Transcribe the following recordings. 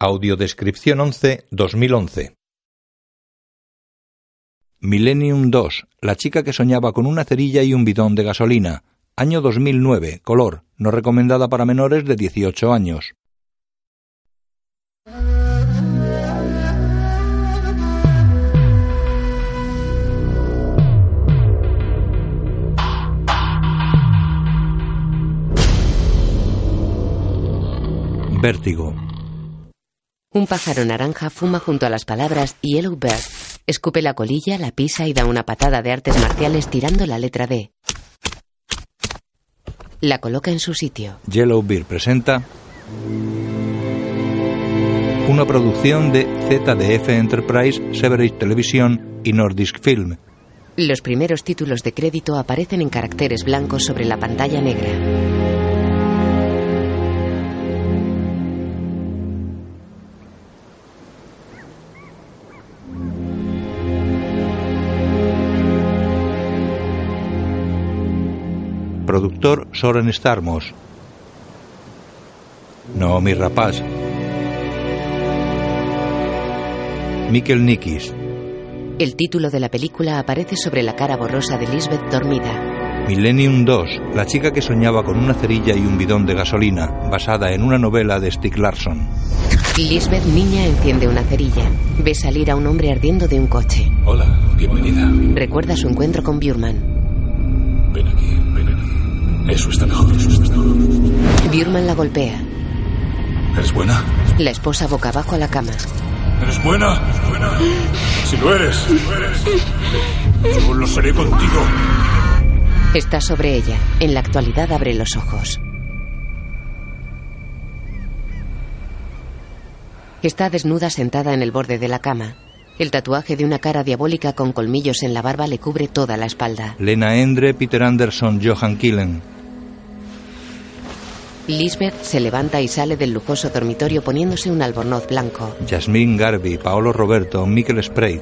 Audiodescripción 11 2011 Millennium 2, la chica que soñaba con una cerilla y un bidón de gasolina. Año 2009, color, no recomendada para menores de 18 años. Vértigo. Un pájaro naranja fuma junto a las palabras Yellow Bird. Escupe la colilla, la pisa y da una patada de artes marciales tirando la letra D. La coloca en su sitio. Yellow Bird presenta una producción de ZDF Enterprise, Severage Television y Nordisk Film. Los primeros títulos de crédito aparecen en caracteres blancos sobre la pantalla negra. Productor Soren Starmos. Naomi Rapaz. Mikkel Nikis. El título de la película aparece sobre la cara borrosa de Lisbeth dormida. Millennium 2, la chica que soñaba con una cerilla y un bidón de gasolina, basada en una novela de Stieg Larsson. Lisbeth niña enciende una cerilla. Ve salir a un hombre ardiendo de un coche. Hola, bienvenida. Recuerda su encuentro con Bjurman. Ven aquí, ven aquí. Eso está mejor, eso está mejor. Bjurman la golpea. ¿Eres buena? La esposa boca abajo a la cama. ¿Eres buena? ¿Eres buena? Si lo eres, si lo eres. Yo lo seré contigo. Está sobre ella. En la actualidad abre los ojos. Está desnuda sentada en el borde de la cama. El tatuaje de una cara diabólica con colmillos en la barba le cubre toda la espalda. Lena Endre, Peter Anderson, Johan Killen. Lisbeth se levanta y sale del lujoso dormitorio poniéndose un albornoz blanco. Jasmine Garvey, Paolo Roberto, Mikkel Spray.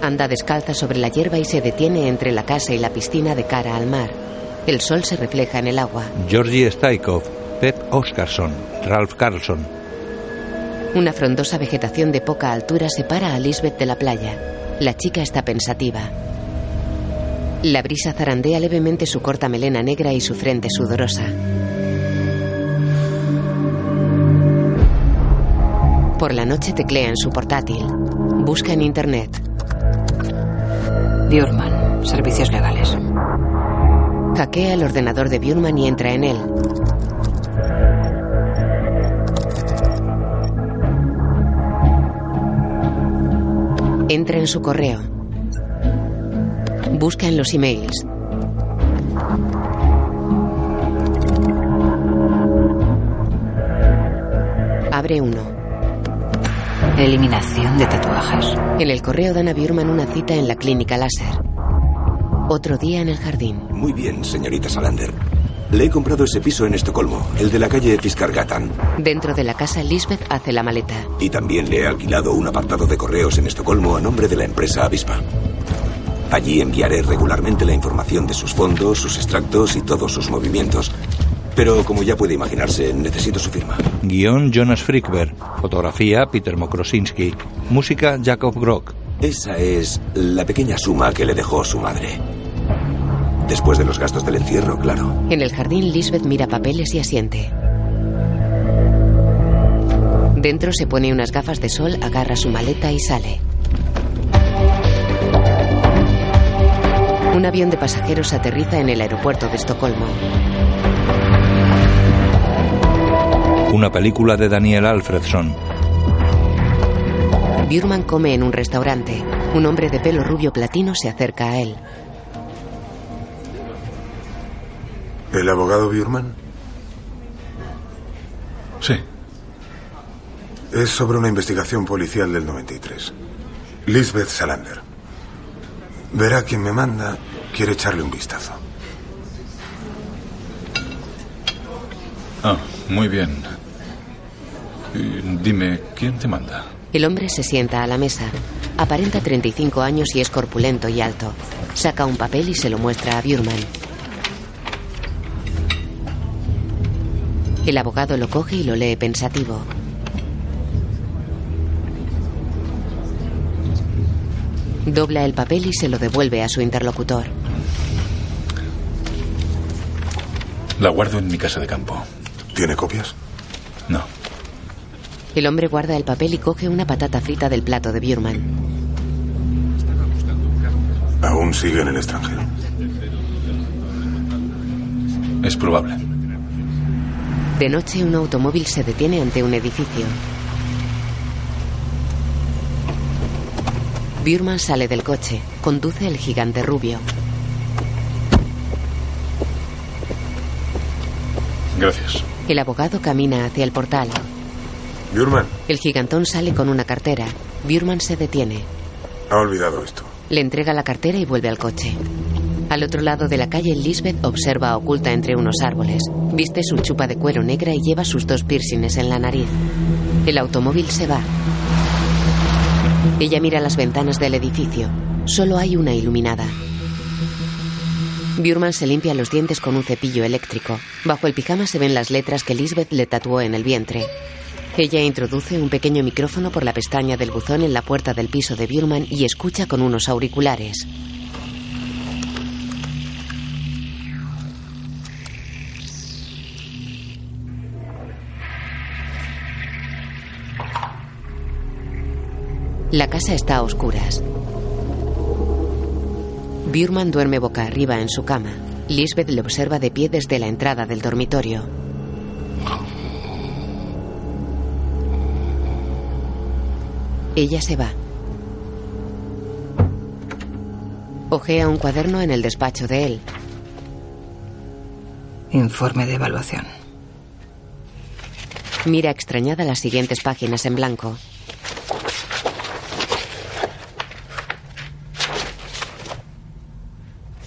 Anda descalza sobre la hierba y se detiene entre la casa y la piscina de cara al mar. El sol se refleja en el agua. Georgie Staikov, Pep Oscarson, Ralph Carlson. Una frondosa vegetación de poca altura separa a Lisbeth de la playa. La chica está pensativa. La brisa zarandea levemente su corta melena negra y su frente sudorosa. Por la noche teclea en su portátil. Busca en internet. Bjurman, servicios legales. Hackea el ordenador de Bjurman y entra en él. Entra en su correo. Busca en los emails. Abre uno. Eliminación de tatuajes. En el correo dan a una cita en la clínica láser. Otro día en el jardín. Muy bien, señorita Salander. Le he comprado ese piso en Estocolmo, el de la calle Fiskargatan. Dentro de la casa, Lisbeth hace la maleta. Y también le he alquilado un apartado de correos en Estocolmo a nombre de la empresa Avispa. Allí enviaré regularmente la información de sus fondos, sus extractos y todos sus movimientos. Pero como ya puede imaginarse, necesito su firma. Guión Jonas Frickberg. Fotografía Peter Mokrosinski. Música Jacob Grock. Esa es la pequeña suma que le dejó su madre. Después de los gastos del encierro, claro. En el jardín, Lisbeth mira papeles y asiente. Dentro se pone unas gafas de sol, agarra su maleta y sale. Un avión de pasajeros aterriza en el aeropuerto de Estocolmo. Una película de Daniel Alfredson. Bjurman come en un restaurante. Un hombre de pelo rubio platino se acerca a él. ¿El abogado Bjurman? Sí. Es sobre una investigación policial del 93. Lisbeth Salander. Verá quien me manda quiere echarle un vistazo. Ah, muy bien. Y dime, ¿quién te manda? El hombre se sienta a la mesa. Aparenta 35 años y es corpulento y alto. Saca un papel y se lo muestra a Bjurman. El abogado lo coge y lo lee pensativo. Dobla el papel y se lo devuelve a su interlocutor. La guardo en mi casa de campo. ¿Tiene copias? No. El hombre guarda el papel y coge una patata frita del plato de Bjurman. ¿Aún sigue en el extranjero? Es probable. De noche, un automóvil se detiene ante un edificio. Bjurman sale del coche. Conduce el gigante rubio. Gracias. El abogado camina hacia el portal. Bjurman, El gigantón sale con una cartera. Bjurman se detiene. ha olvidado esto. Le entrega la cartera y vuelve al coche. Al otro lado de la calle, Lisbeth observa oculta entre unos árboles. Viste su chupa de cuero negra y lleva sus dos piercings en la nariz. El automóvil se va. Ella mira las ventanas del edificio. Solo hay una iluminada. Bjurman se limpia los dientes con un cepillo eléctrico. Bajo el pijama se ven las letras que Lisbeth le tatuó en el vientre. Ella introduce un pequeño micrófono por la pestaña del buzón en la puerta del piso de Bjurman y escucha con unos auriculares. La casa está a oscuras. Bjurman duerme boca arriba en su cama. Lisbeth le observa de pie desde la entrada del dormitorio. Ella se va. Ojea un cuaderno en el despacho de él. Informe de evaluación. Mira extrañada las siguientes páginas en blanco.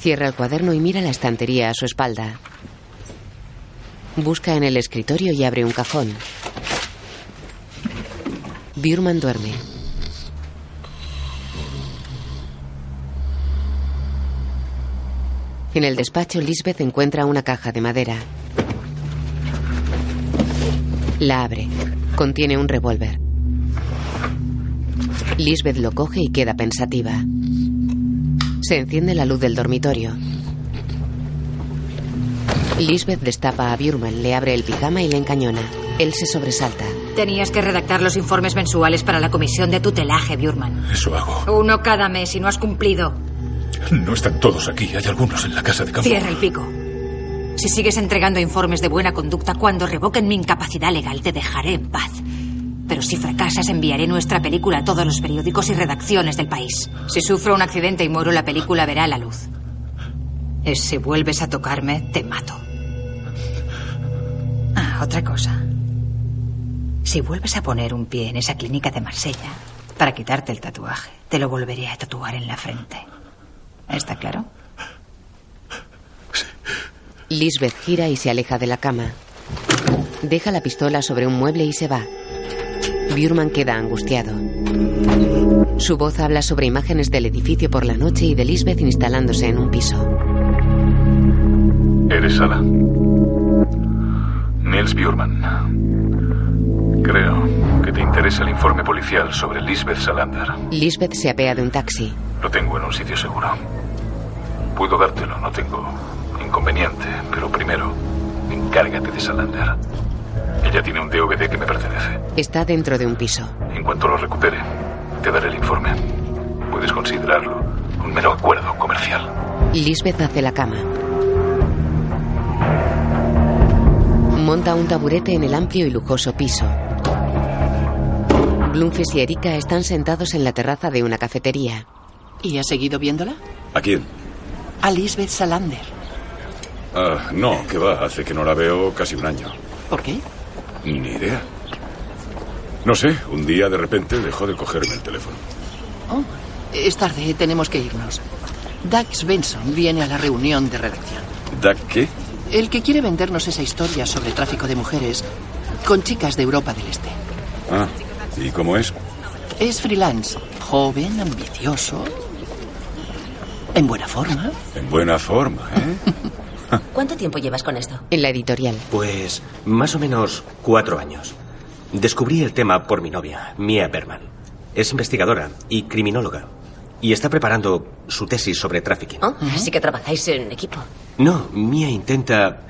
Cierra el cuaderno y mira la estantería a su espalda. Busca en el escritorio y abre un cajón. Bjurman duerme. En el despacho, Lisbeth encuentra una caja de madera. La abre. Contiene un revólver. Lisbeth lo coge y queda pensativa. Se enciende la luz del dormitorio. Lisbeth destapa a Bjurman, le abre el pijama y le encañona. Él se sobresalta. Tenías que redactar los informes mensuales para la comisión de tutelaje, Bjurman. Eso hago. Uno cada mes y no has cumplido. No están todos aquí. Hay algunos en la casa de campo. Cierra el pico. Si sigues entregando informes de buena conducta, cuando revoquen mi incapacidad legal, te dejaré en paz. Pero si fracasas, enviaré nuestra película a todos los periódicos y redacciones del país. Si sufro un accidente y muero, la película verá la luz. Y si vuelves a tocarme, te mato. Ah, otra cosa. Si vuelves a poner un pie en esa clínica de Marsella para quitarte el tatuaje, te lo volveré a tatuar en la frente. ¿Está claro? Lisbeth gira y se aleja de la cama. Deja la pistola sobre un mueble y se va. Bjurman queda angustiado. Su voz habla sobre imágenes del edificio por la noche y de Lisbeth instalándose en un piso. ¿Eres Sala? Nils Bjurman. Creo que te interesa el informe policial sobre Lisbeth Salander. Lisbeth se apea de un taxi. Lo tengo en un sitio seguro. Puedo dártelo, no tengo inconveniente, pero primero, encárgate de Salander. Ella tiene un DVD que me pertenece. Está dentro de un piso. En cuanto lo recupere, te daré el informe. Puedes considerarlo un mero acuerdo comercial. Lisbeth hace la cama. Monta un taburete en el amplio y lujoso piso. Blumfes y Erika están sentados en la terraza de una cafetería. ¿Y has seguido viéndola? ¿A quién? A Lisbeth Salander. Ah, no, que va, hace que no la veo casi un año. ¿Por qué? Ni idea. No sé, un día de repente dejó de cogerme el teléfono. Oh, es tarde, tenemos que irnos. Doug Svensson viene a la reunión de redacción. ¿Doug qué? El que quiere vendernos esa historia sobre tráfico de mujeres con chicas de Europa del Este. Ah, ¿y cómo es? Es freelance, joven, ambicioso, en buena forma. En buena forma, ¿eh? ¿Cuánto tiempo llevas con esto? En la editorial. Pues más o menos cuatro años. Descubrí el tema por mi novia, Mia Berman. Es investigadora y criminóloga. Y está preparando su tesis sobre trafficking. Oh, así que trabajáis en equipo. No, Mia intenta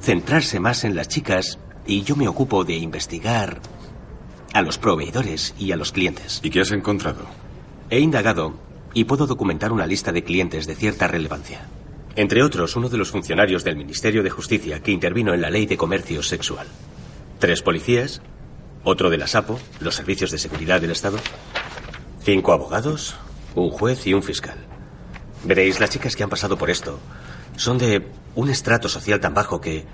centrarse más en las chicas y yo me ocupo de investigar a los proveedores y a los clientes. ¿Y qué has encontrado? He indagado y puedo documentar una lista de clientes de cierta relevancia. Entre otros, uno de los funcionarios del Ministerio de Justicia que intervino en la ley de comercio sexual. Tres policías, otro de la SAPO, los servicios de seguridad del Estado, cinco abogados, un juez y un fiscal. Veréis, las chicas que han pasado por esto son de un estrato social tan bajo que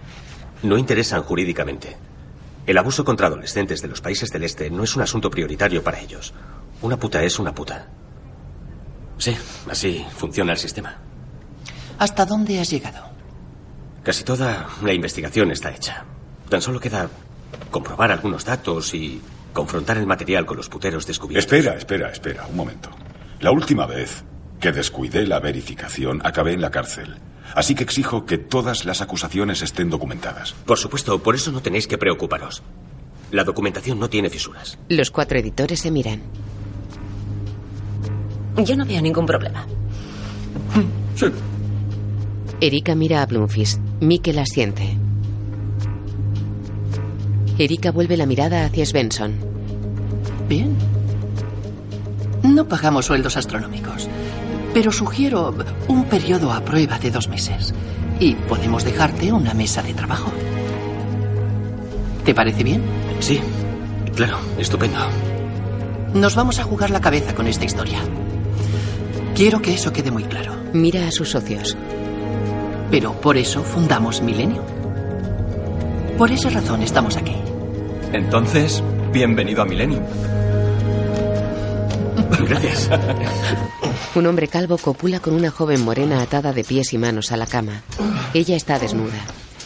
no interesan jurídicamente. El abuso contra adolescentes de los países del Este no es un asunto prioritario para ellos. Una puta es una puta. Sí, así funciona el sistema. ¿Hasta dónde has llegado? Casi toda la investigación está hecha. Tan solo queda comprobar algunos datos y confrontar el material con los puteros descubiertos. Espera, espera, espera, un momento. La última vez que descuidé la verificación acabé en la cárcel. Así que exijo que todas las acusaciones estén documentadas. Por supuesto, por eso no tenéis que preocuparos. La documentación no tiene fisuras. Los cuatro editores se miran. Yo no veo ningún problema. Sí. Erika mira a Bloomfist. Mikkel asiente. Erika vuelve la mirada hacia Svensson. Bien. No pagamos sueldos astronómicos, pero sugiero un periodo a prueba de dos meses. Y podemos dejarte una mesa de trabajo. ¿Te parece bien? Sí, claro, estupendo. Nos vamos a jugar la cabeza con esta historia. Quiero que eso quede muy claro. Mira a sus socios. Pero por eso fundamos Milenio. Por esa razón estamos aquí. Entonces, bienvenido a Millennium. Gracias. Un hombre calvo copula con una joven morena atada de pies y manos a la cama. Ella está desnuda.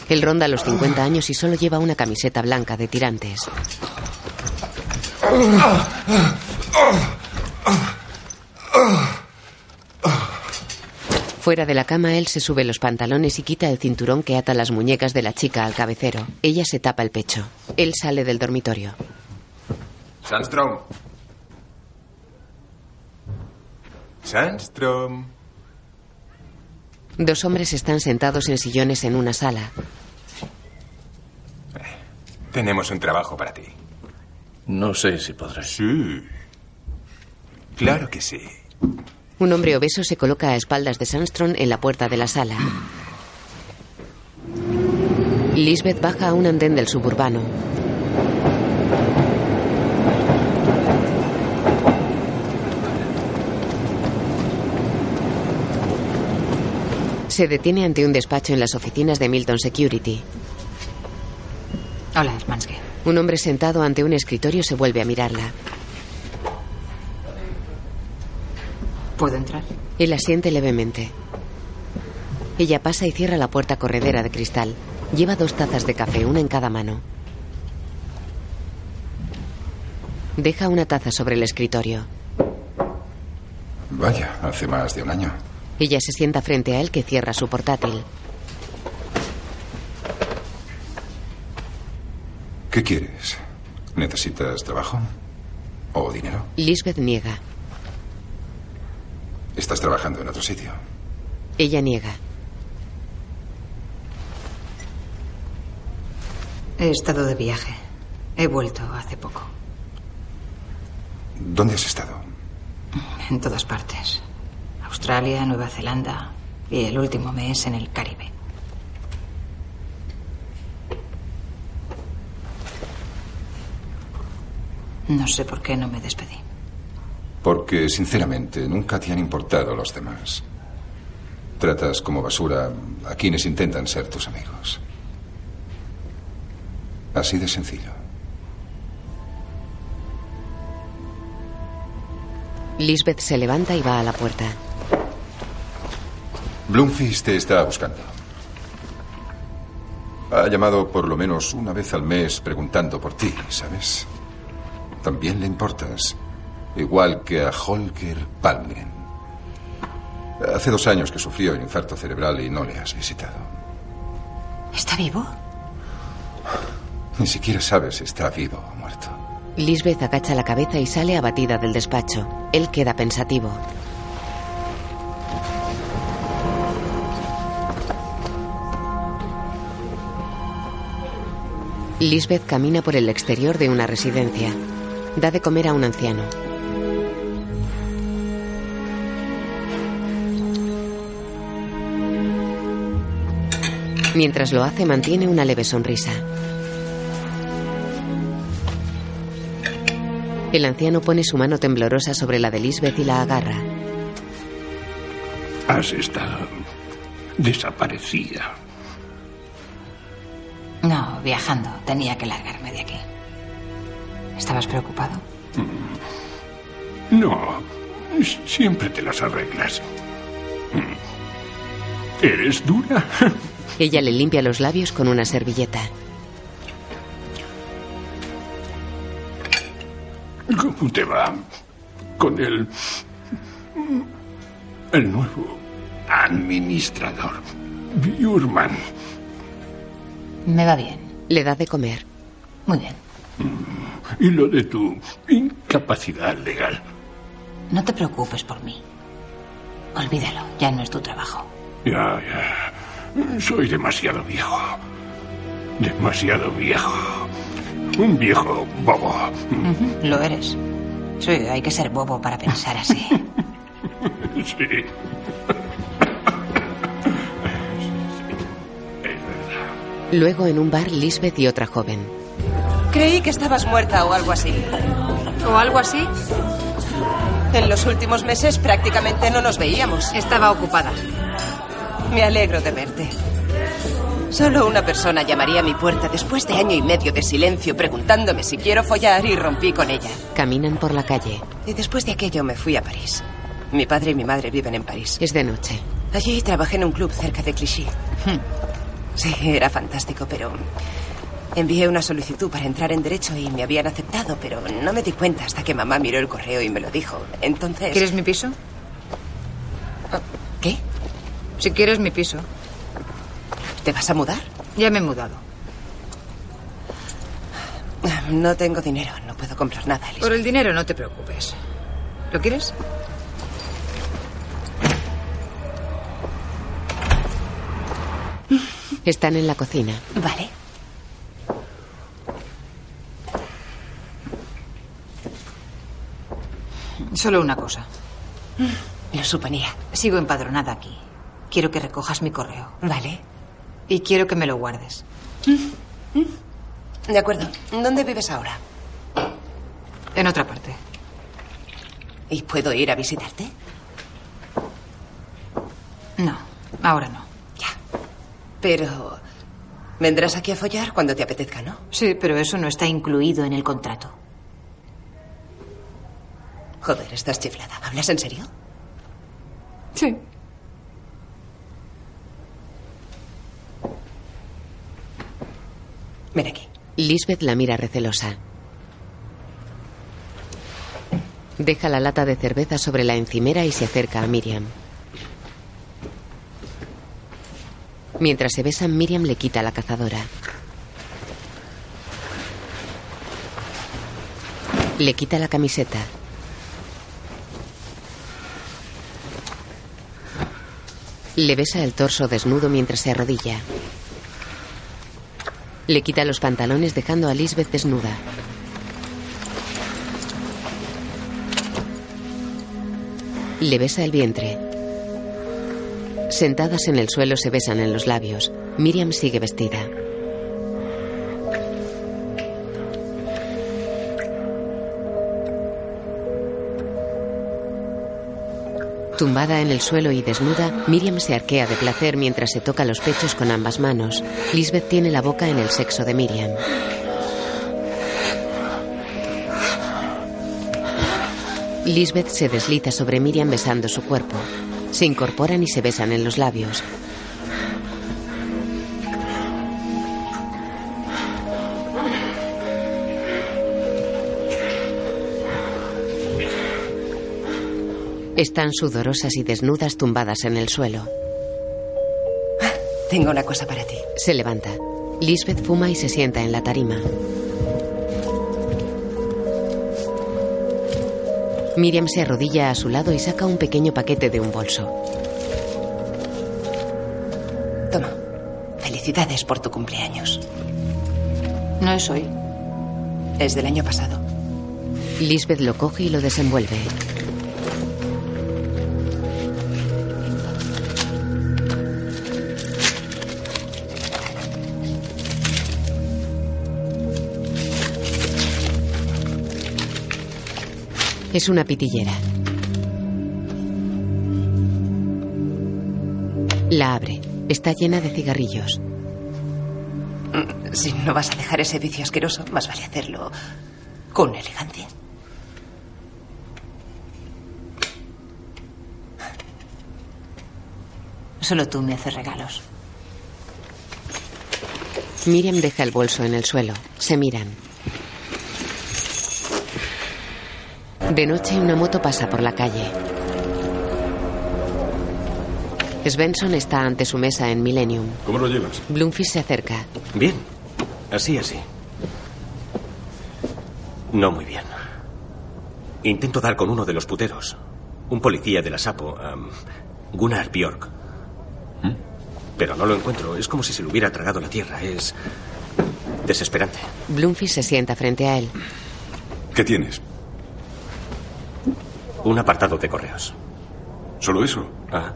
Él ronda los 50 años y solo lleva una camiseta blanca de tirantes. Fuera de la cama, él se sube los pantalones y quita el cinturón que ata las muñecas de la chica al cabecero. Ella se tapa el pecho. Él sale del dormitorio. Sandstrom. Sandstrom. Dos hombres están sentados en sillones en una sala. Tenemos un trabajo para ti. No sé si podré. Sí. Claro que sí. Un hombre obeso se coloca a espaldas de Sandstrom en la puerta de la sala. Lisbeth baja a un andén del suburbano. Se detiene ante un despacho en las oficinas de Milton Security. Hola, Hermanske. Un hombre sentado ante un escritorio se vuelve a mirarla. ¿Puedo entrar? Él asiente levemente. Ella pasa y cierra la puerta corredera de cristal. Lleva dos tazas de café, una en cada mano. Deja una taza sobre el escritorio. Vaya, hace más de un año. Ella se sienta frente a él que cierra su portátil. ¿Qué quieres? ¿Necesitas trabajo? ¿O dinero? Lisbeth niega. ¿Estás trabajando en otro sitio? Ella niega. He estado de viaje. He vuelto hace poco. ¿Dónde has estado? En todas partes. Australia, Nueva Zelanda y el último mes en el Caribe. No sé por qué no me despedí. Porque, sinceramente, nunca te han importado los demás. Tratas como basura a quienes intentan ser tus amigos. Así de sencillo. Lisbeth se levanta y va a la puerta. Bloomfield te está buscando. Ha llamado por lo menos una vez al mes preguntando por ti, ¿sabes? También le importas, igual que a Holger Palmgren. Hace dos años que sufrió el infarto cerebral y no le has visitado. ¿Está vivo? Ni siquiera sabes si está vivo o muerto. Lisbeth agacha la cabeza y sale abatida del despacho. Él queda pensativo. Lisbeth camina por el exterior de una residencia. Da de comer a un anciano. Mientras lo hace, mantiene una leve sonrisa. El anciano pone su mano temblorosa sobre la de Lisbeth y la agarra. Has estado desaparecida. No, viajando. Tenía que largarme de aquí. ¿Estabas preocupado? No, siempre te las arreglas. ¿Eres dura? Ella le limpia los labios con una servilleta. ¿Cómo te va con el. el nuevo administrador, Bjurman? Me va bien. Le da de comer. Muy bien. Y lo de tu incapacidad legal. No te preocupes por mí. Olvídalo, ya no es tu trabajo. Ya, ya. Soy demasiado viejo. Demasiado viejo. Un viejo bobo. Lo eres. Sí, hay que ser bobo para pensar así. Sí. Luego en un bar, Lisbeth y otra joven. Creí que estabas muerta o algo así. ¿O algo así? En los últimos meses prácticamente no nos veíamos. Estaba ocupada. Me alegro de verte. Solo una persona llamaría a mi puerta después de año y medio de silencio preguntándome si quiero follar y rompí con ella. Caminan por la calle. Y después de aquello me fui a París. Mi padre y mi madre viven en París. Es de noche. Allí trabajé en un club cerca de Clichy. Sí, era fantástico, pero envié una solicitud para entrar en derecho y me habían aceptado, pero no me di cuenta hasta que mamá miró el correo y me lo dijo. Entonces... ¿Quieres mi piso? ¿Qué? Si quieres mi piso. ¿Te vas a mudar? Ya me he mudado. No tengo dinero, no puedo comprar nada, Elizabeth. Por el dinero no te preocupes. ¿Lo quieres? Están en la cocina. Vale. Solo una cosa. Lo suponía. Sigo empadronada aquí. Quiero que recojas mi correo. Vale. Y quiero que me lo guardes. De acuerdo. ¿Dónde vives ahora? En otra parte. ¿Y puedo ir a visitarte? No, ahora no. Pero... Vendrás aquí a follar cuando te apetezca, ¿no? Sí, pero eso no está incluido en el contrato. Joder, estás chiflada. ¿Hablas en serio? Sí. Ven aquí. Lisbeth la mira recelosa. Deja la lata de cerveza sobre la encimera y se acerca a Miriam. Mientras se besan, Miriam le quita la cazadora. Le quita la camiseta. Le besa el torso desnudo mientras se arrodilla. Le quita los pantalones dejando a Lisbeth desnuda. Le besa el vientre. Sentadas en el suelo se besan en los labios. Miriam sigue vestida. Tumbada en el suelo y desnuda, Miriam se arquea de placer mientras se toca los pechos con ambas manos. Lisbeth tiene la boca en el sexo de Miriam. Lisbeth se desliza sobre Miriam besando su cuerpo. Se incorporan y se besan en los labios. Están sudorosas y desnudas tumbadas en el suelo. Tengo una cosa para ti. Se levanta. Lisbeth fuma y se sienta en la tarima. Miriam se arrodilla a su lado y saca un pequeño paquete de un bolso. Toma. Felicidades por tu cumpleaños. No es hoy. Es del año pasado. Lisbeth lo coge y lo desenvuelve. Es una pitillera. La abre. Está llena de cigarrillos. Si no vas a dejar ese vicio asqueroso, más vale hacerlo con elegancia. Solo tú me haces regalos. Miriam deja el bolso en el suelo. Se miran. De noche una moto pasa por la calle. Svensson está ante su mesa en Millennium. ¿Cómo lo llevas? Bloomfish se acerca. Bien. Así, así. No muy bien. Intento dar con uno de los puteros. Un policía de la Sapo. Gunnar Bjork. Pero no lo encuentro. Es como si se le hubiera tragado la tierra. Es desesperante. Bloomfish se sienta frente a él. ¿Qué tienes? Un apartado de correos. ¿Solo eso? Ah.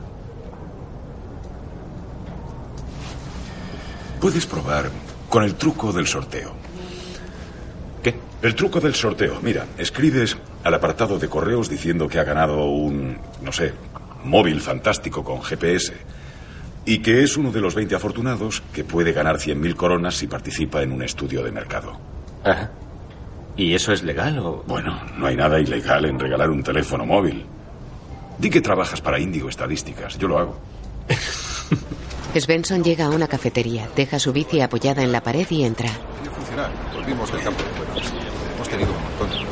Puedes probar con el truco del sorteo. ¿Qué? El truco del sorteo. Mira, escribes al apartado de correos diciendo que ha ganado un, no sé, móvil fantástico con GPS y que es uno de los 20 afortunados que puede ganar 100.000 coronas si participa en un estudio de mercado. Ajá. ¿Y eso es legal o...? Bueno, no hay nada ilegal en regalar un teléfono móvil. Di que trabajas para Índigo Estadísticas. Yo lo hago. Svensson llega a una cafetería, deja su bici apoyada en la pared y entra. Volvimos del campo de juegos. Hemos tenido un montón.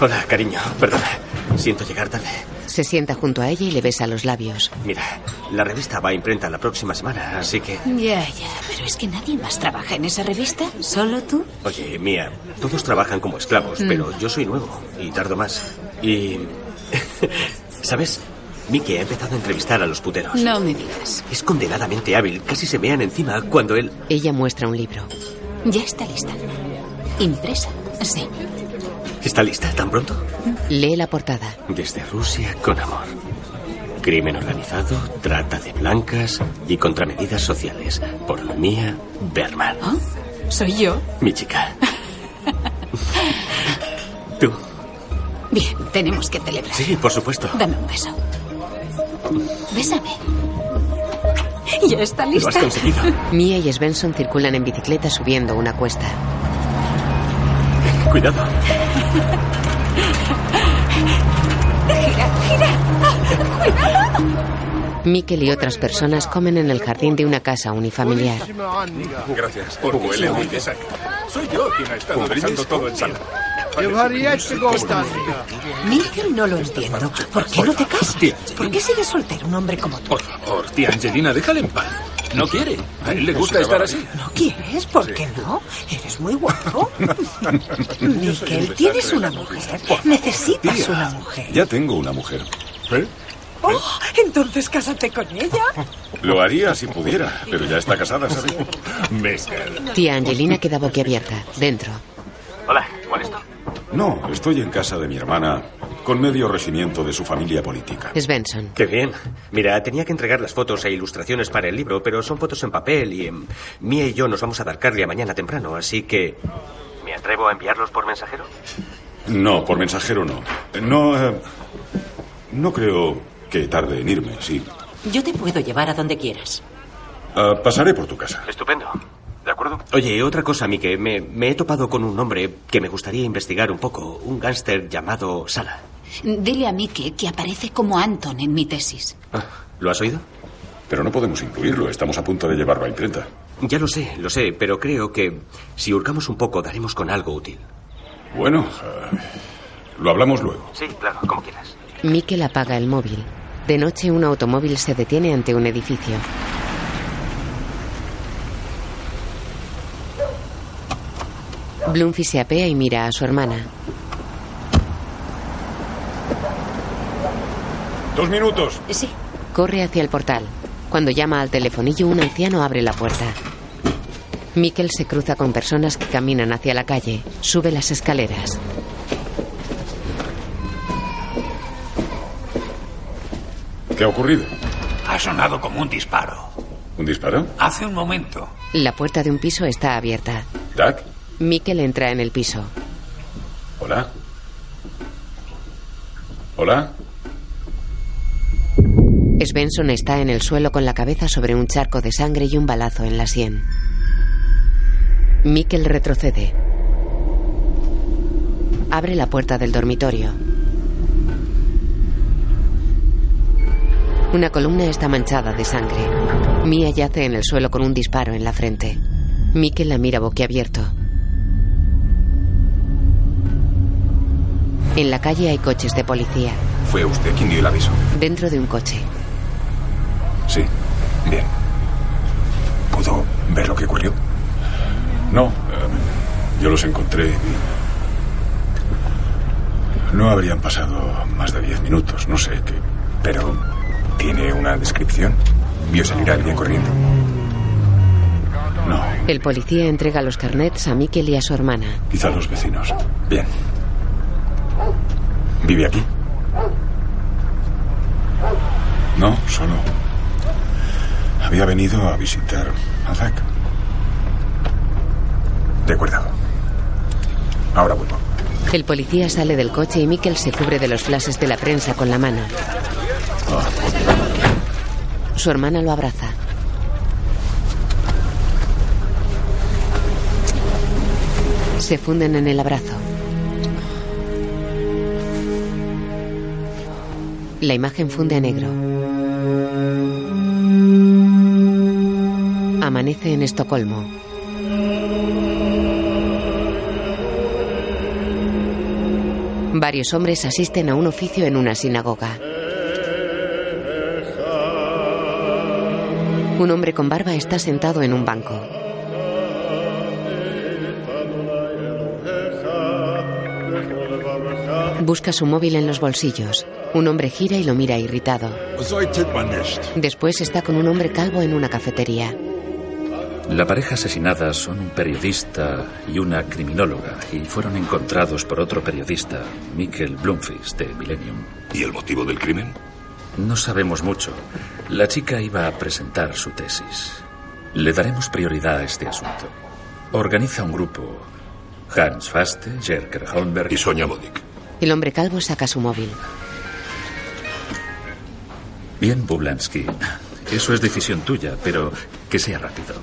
Hola, cariño. Perdona. Siento llegar tarde. Se sienta junto a ella y le besa los labios. Mira, la revista va a imprenta la próxima semana, así que... Ya, ya, pero es que nadie más trabaja en esa revista. ¿Solo tú? Oye, Mía, todos trabajan como esclavos, Mm. pero yo soy nuevo y tardo más. Y... ¿Sabes? Mickey ha empezado a entrevistar a los puteros. No me digas. Es condenadamente hábil. Casi se mean encima cuando él... Ella muestra un libro. Ya está lista. Impresa. Sí. ¿Está lista tan pronto? Lee la portada. Desde Rusia con amor. Crimen organizado, trata de blancas y contramedidas sociales. Por Mia Berman. ¿Soy yo? Mi chica. Tú. Bien, tenemos que celebrar. Sí, por supuesto. Dame un beso. Bésame. Ya está Lo lista. has conseguido. Mia y Svensson circulan en bicicleta subiendo una cuesta. Cuidado. Gira, gira. Cuidado. Mikkel y otras personas comen en el jardín de una casa unifamiliar. Gracias. Huele muy bien. Soy yo quien ha estado besando todo el salón. Miguel no lo entiendo. ¿Por qué no te casas? ¿Por qué sigues soltero un hombre como tú? Por favor, tía Angelina, déjale en paz. No quiere. A él le gusta estar así. ¿No quieres? ¿Por qué no? Eres muy guapo. Miguel, tienes una mujer. Necesitas Tía, una mujer. Ya tengo una mujer. ¿Eh? Oh, entonces cásate con ella. Lo haría si pudiera, pero ya está casada, ¿sabes? Tía Angelina queda boquiabierta. Dentro. Hola, ¿molesto? No, estoy en casa de mi hermana con medio regimiento de su familia política. Svensson. Qué bien. Mira, tenía que entregar las fotos e ilustraciones para el libro, pero son fotos en papel y em, Mía y yo nos vamos a dar Carlia mañana temprano, así que... ¿Me atrevo a enviarlos por mensajero? No, por mensajero no. No, eh, no creo que tarde en irme, sí. Yo te puedo llevar a donde quieras. Ah, pasaré por tu casa. Estupendo. ¿De acuerdo? Oye, otra cosa, Mike. Me, me he topado con un hombre que me gustaría investigar un poco. Un gángster llamado Sala. Dile a Mike que aparece como Anton en mi tesis. Ah, ¿Lo has oído? Pero no podemos incluirlo. Estamos a punto de llevarlo a imprenta. Ya lo sé, lo sé, pero creo que si hurgamos un poco daremos con algo útil. Bueno, eh, lo hablamos luego. Sí, claro, como quieras. Mikkel apaga el móvil. De noche un automóvil se detiene ante un edificio. Bloomfield se apea y mira a su hermana. Dos minutos. Sí. Corre hacia el portal. Cuando llama al telefonillo, un anciano abre la puerta. Mikkel se cruza con personas que caminan hacia la calle. Sube las escaleras. ¿Qué ha ocurrido? Ha sonado como un disparo. ¿Un disparo? Hace un momento. La puerta de un piso está abierta. ¿Doug? Mikkel entra en el piso. ¿Hola? ¿Hola? Svensson está en el suelo con la cabeza sobre un charco de sangre y un balazo en la sien. Mikkel retrocede. Abre la puerta del dormitorio. Una columna está manchada de sangre. Mia yace en el suelo con un disparo en la frente. Mikkel la mira boquiabierto. En la calle hay coches de policía. Fue usted quien dio el aviso. Dentro de un coche. Sí. Bien. ¿Pudo ver lo que ocurrió? No. eh, yo los encontré y... No habrían pasado más de diez minutos, no sé qué. Pero, ¿tiene una descripción? ¿Vio salir a alguien corriendo? No, El policía entrega los carnets a Mikkel y a su hermana. quizá los vecinos. Bien. ¿Vive aquí? No, solo. Había venido a visitar a Zack. De acuerdo. Ahora vuelvo. El policía sale del coche y Mikkel se cubre de los flashes de la prensa con la mano. Su hermana lo abraza. Se funden en el abrazo. La imagen funde a negro. En Estocolmo. Varios hombres asisten a un oficio en una sinagoga. Un hombre con barba está sentado en un banco. Busca su móvil en los bolsillos. Un hombre gira y lo mira irritado. Después está con un hombre calvo en una cafetería. La pareja asesinada son un periodista y una criminóloga y fueron encontrados por otro periodista, Mikkel Blomqvist, de Millennium. ¿Y el motivo del crimen? No sabemos mucho. La chica iba a presentar su tesis. Le daremos prioridad a este asunto. Organiza un grupo. Hans Faste, Jerker Holmberg y Sonia Modik. El hombre calvo saca su móvil. Bien, Bublansky. Eso es decisión tuya, pero que sea rápido.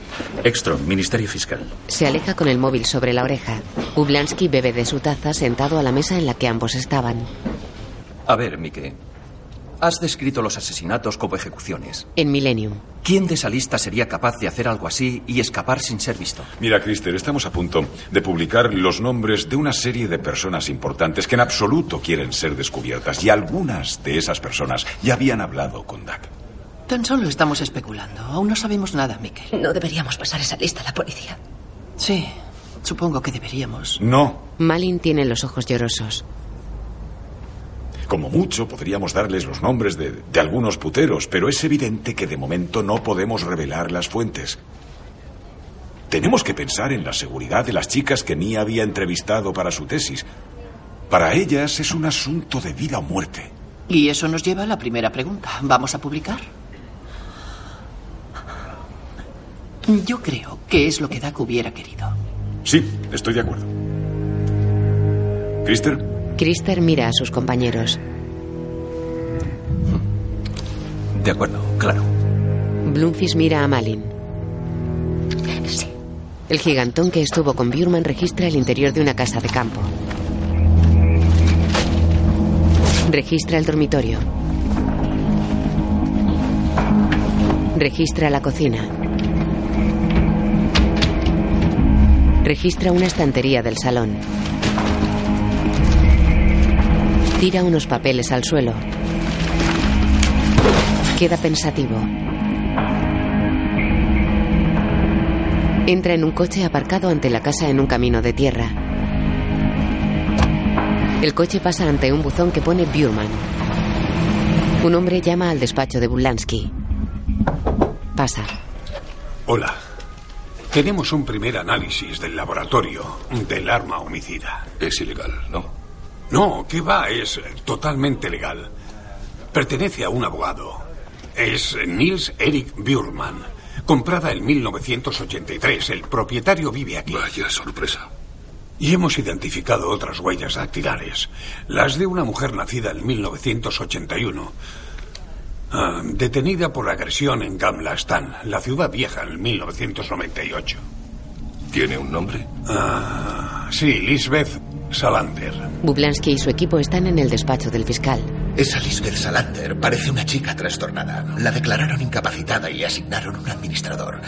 Ekstrom, Ministerio Fiscal. Se aleja con el móvil sobre la oreja. Ublansky bebe de su taza sentado a la mesa en la que ambos estaban. A ver, Mike. Has descrito los asesinatos como ejecuciones. En Millennium. ¿Quién de esa lista sería capaz de hacer algo así y escapar sin ser visto? Mira, Christer, estamos a punto de publicar los nombres de una serie de personas importantes que en absoluto quieren ser descubiertas. Y algunas de esas personas ya habían hablado con Doug. Tan solo estamos especulando. Aún no sabemos nada, Mikkel. No deberíamos pasar esa lista a la policía. Sí, supongo que deberíamos. No. Malin tiene los ojos llorosos. Como mucho podríamos darles los nombres de, de algunos puteros, pero es evidente que de momento no podemos revelar las fuentes. Tenemos que pensar en la seguridad de las chicas que Mia había entrevistado para su tesis. Para ellas es un asunto de vida o muerte. Y eso nos lleva a la primera pregunta. ¿Vamos a publicar? Yo creo que es lo que Doug hubiera querido. Sí, estoy de acuerdo. ¿Christer? Krister mira a sus compañeros. De acuerdo, claro. Bloomfish mira a Malin. Sí. El gigantón que estuvo con Burman registra el interior de una casa de campo. Registra el dormitorio. Registra la cocina. Registra una estantería del salón. Tira unos papeles al suelo. Queda pensativo. Entra en un coche aparcado ante la casa en un camino de tierra. El coche pasa ante un buzón que pone Burman. Un hombre llama al despacho de Bulansky. Pasa. Hola. Tenemos un primer análisis del laboratorio del arma homicida. Es ilegal, ¿no? No, ¿qué va? Es totalmente legal. Pertenece a un abogado. Es Nils Erik Burman. Comprada en 1983. El propietario vive aquí. Vaya sorpresa. Y hemos identificado otras huellas dactilares. Las de una mujer nacida en 1981. Ah, detenida por agresión en Gamla Stan, la ciudad vieja, en 1998. ¿Tiene un nombre? Ah, sí, Lisbeth Salander. Bublansky y su equipo están en el despacho del fiscal. Esa Lisbeth Salander parece una chica trastornada. La declararon incapacitada y le asignaron un administrador.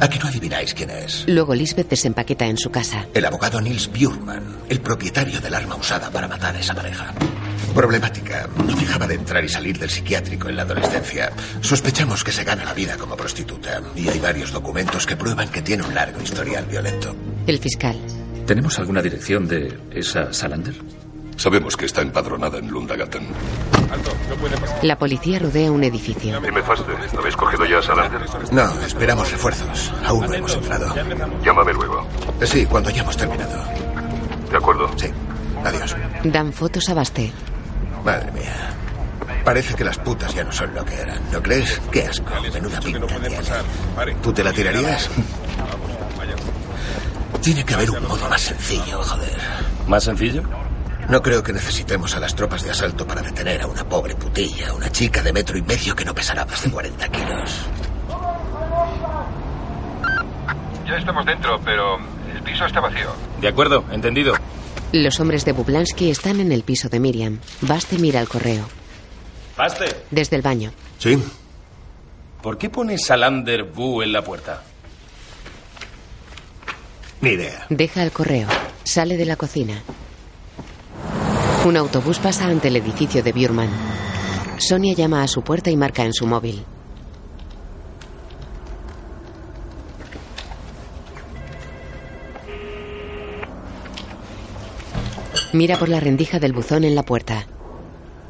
Aquí no adivináis quién es. Luego Lisbeth desempaqueta en su casa. El abogado Nils Bjurman, el propietario del arma usada para matar a esa pareja. Problemática. No dejaba de entrar y salir del psiquiátrico en la adolescencia. Sospechamos que se gana la vida como prostituta. Y hay varios documentos que prueban que tiene un largo historial violento. El fiscal. ¿Tenemos alguna dirección de esa Salander? Sabemos que está empadronada en Lundagatan. La policía rodea un edificio. Dime, Faste, ¿habéis cogido ya a Salander? No, esperamos refuerzos. Aún no hemos entrado. Llámame luego. Sí, cuando hayamos terminado. De acuerdo. Sí. Adiós. Dan fotos a Basté. Madre mía. Parece que las putas ya no son lo que eran. ¿No crees? Qué asco. Menuda pinta tiene. ¿Tú te la tirarías? Tiene que haber un modo más sencillo, joder. ¿Más sencillo? No creo que necesitemos a las tropas de asalto para detener a una pobre putilla, una chica de metro y medio que no pesará más de 40 kilos. Ya estamos dentro, pero el piso está vacío. De acuerdo, entendido. Los hombres de Bublansky están en el piso de Miriam. Baste mira el correo. Baste. Desde el baño. Sí. ¿Por qué pone Salander Bu en la puerta? Ni idea. Deja el correo. Sale de la cocina. Un autobús pasa ante el edificio de Burman. Sonia llama a su puerta y marca en su móvil. Mira por la rendija del buzón en la puerta.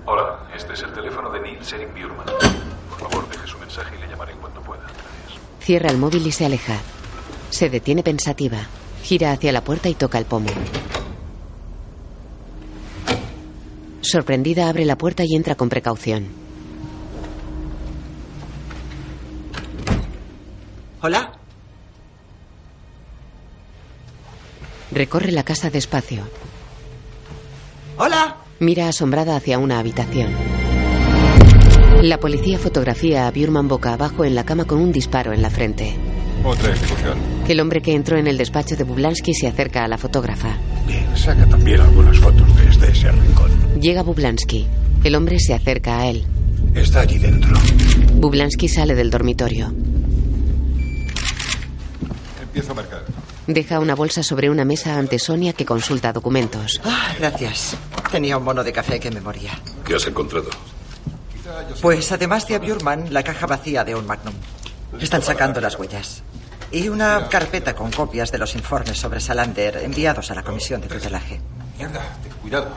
Hola, este es el teléfono de Nils Erik Bjurman. Por favor, deje su mensaje y le llamaré en cuanto pueda. Cierra el móvil y se aleja. Se detiene pensativa. Gira hacia la puerta y toca el pomo. Sorprendida abre la puerta y entra con precaución. Hola. Recorre la casa despacio. Hola. Mira asombrada hacia una habitación. La policía fotografía a Burman boca abajo en la cama con un disparo en la frente. Otra ejecución. El hombre que entró en el despacho de Bublansky se acerca a la fotógrafa. Bien, saca también algunas fotos desde ese rincón. Llega Bublansky. El hombre se acerca a él. Está allí dentro. Bublansky sale del dormitorio. Empiezo a marcar. Deja una bolsa sobre una mesa ante Sonia que consulta documentos. Ah, gracias. Tenía un mono de café que me moría. ¿Qué has encontrado? Pues además de a Bjurman, la caja vacía de un Magnum. Están sacando las huellas. Y una carpeta con copias de los informes sobre Salander enviados a la comisión de tutelaje. Mierda, ten cuidado.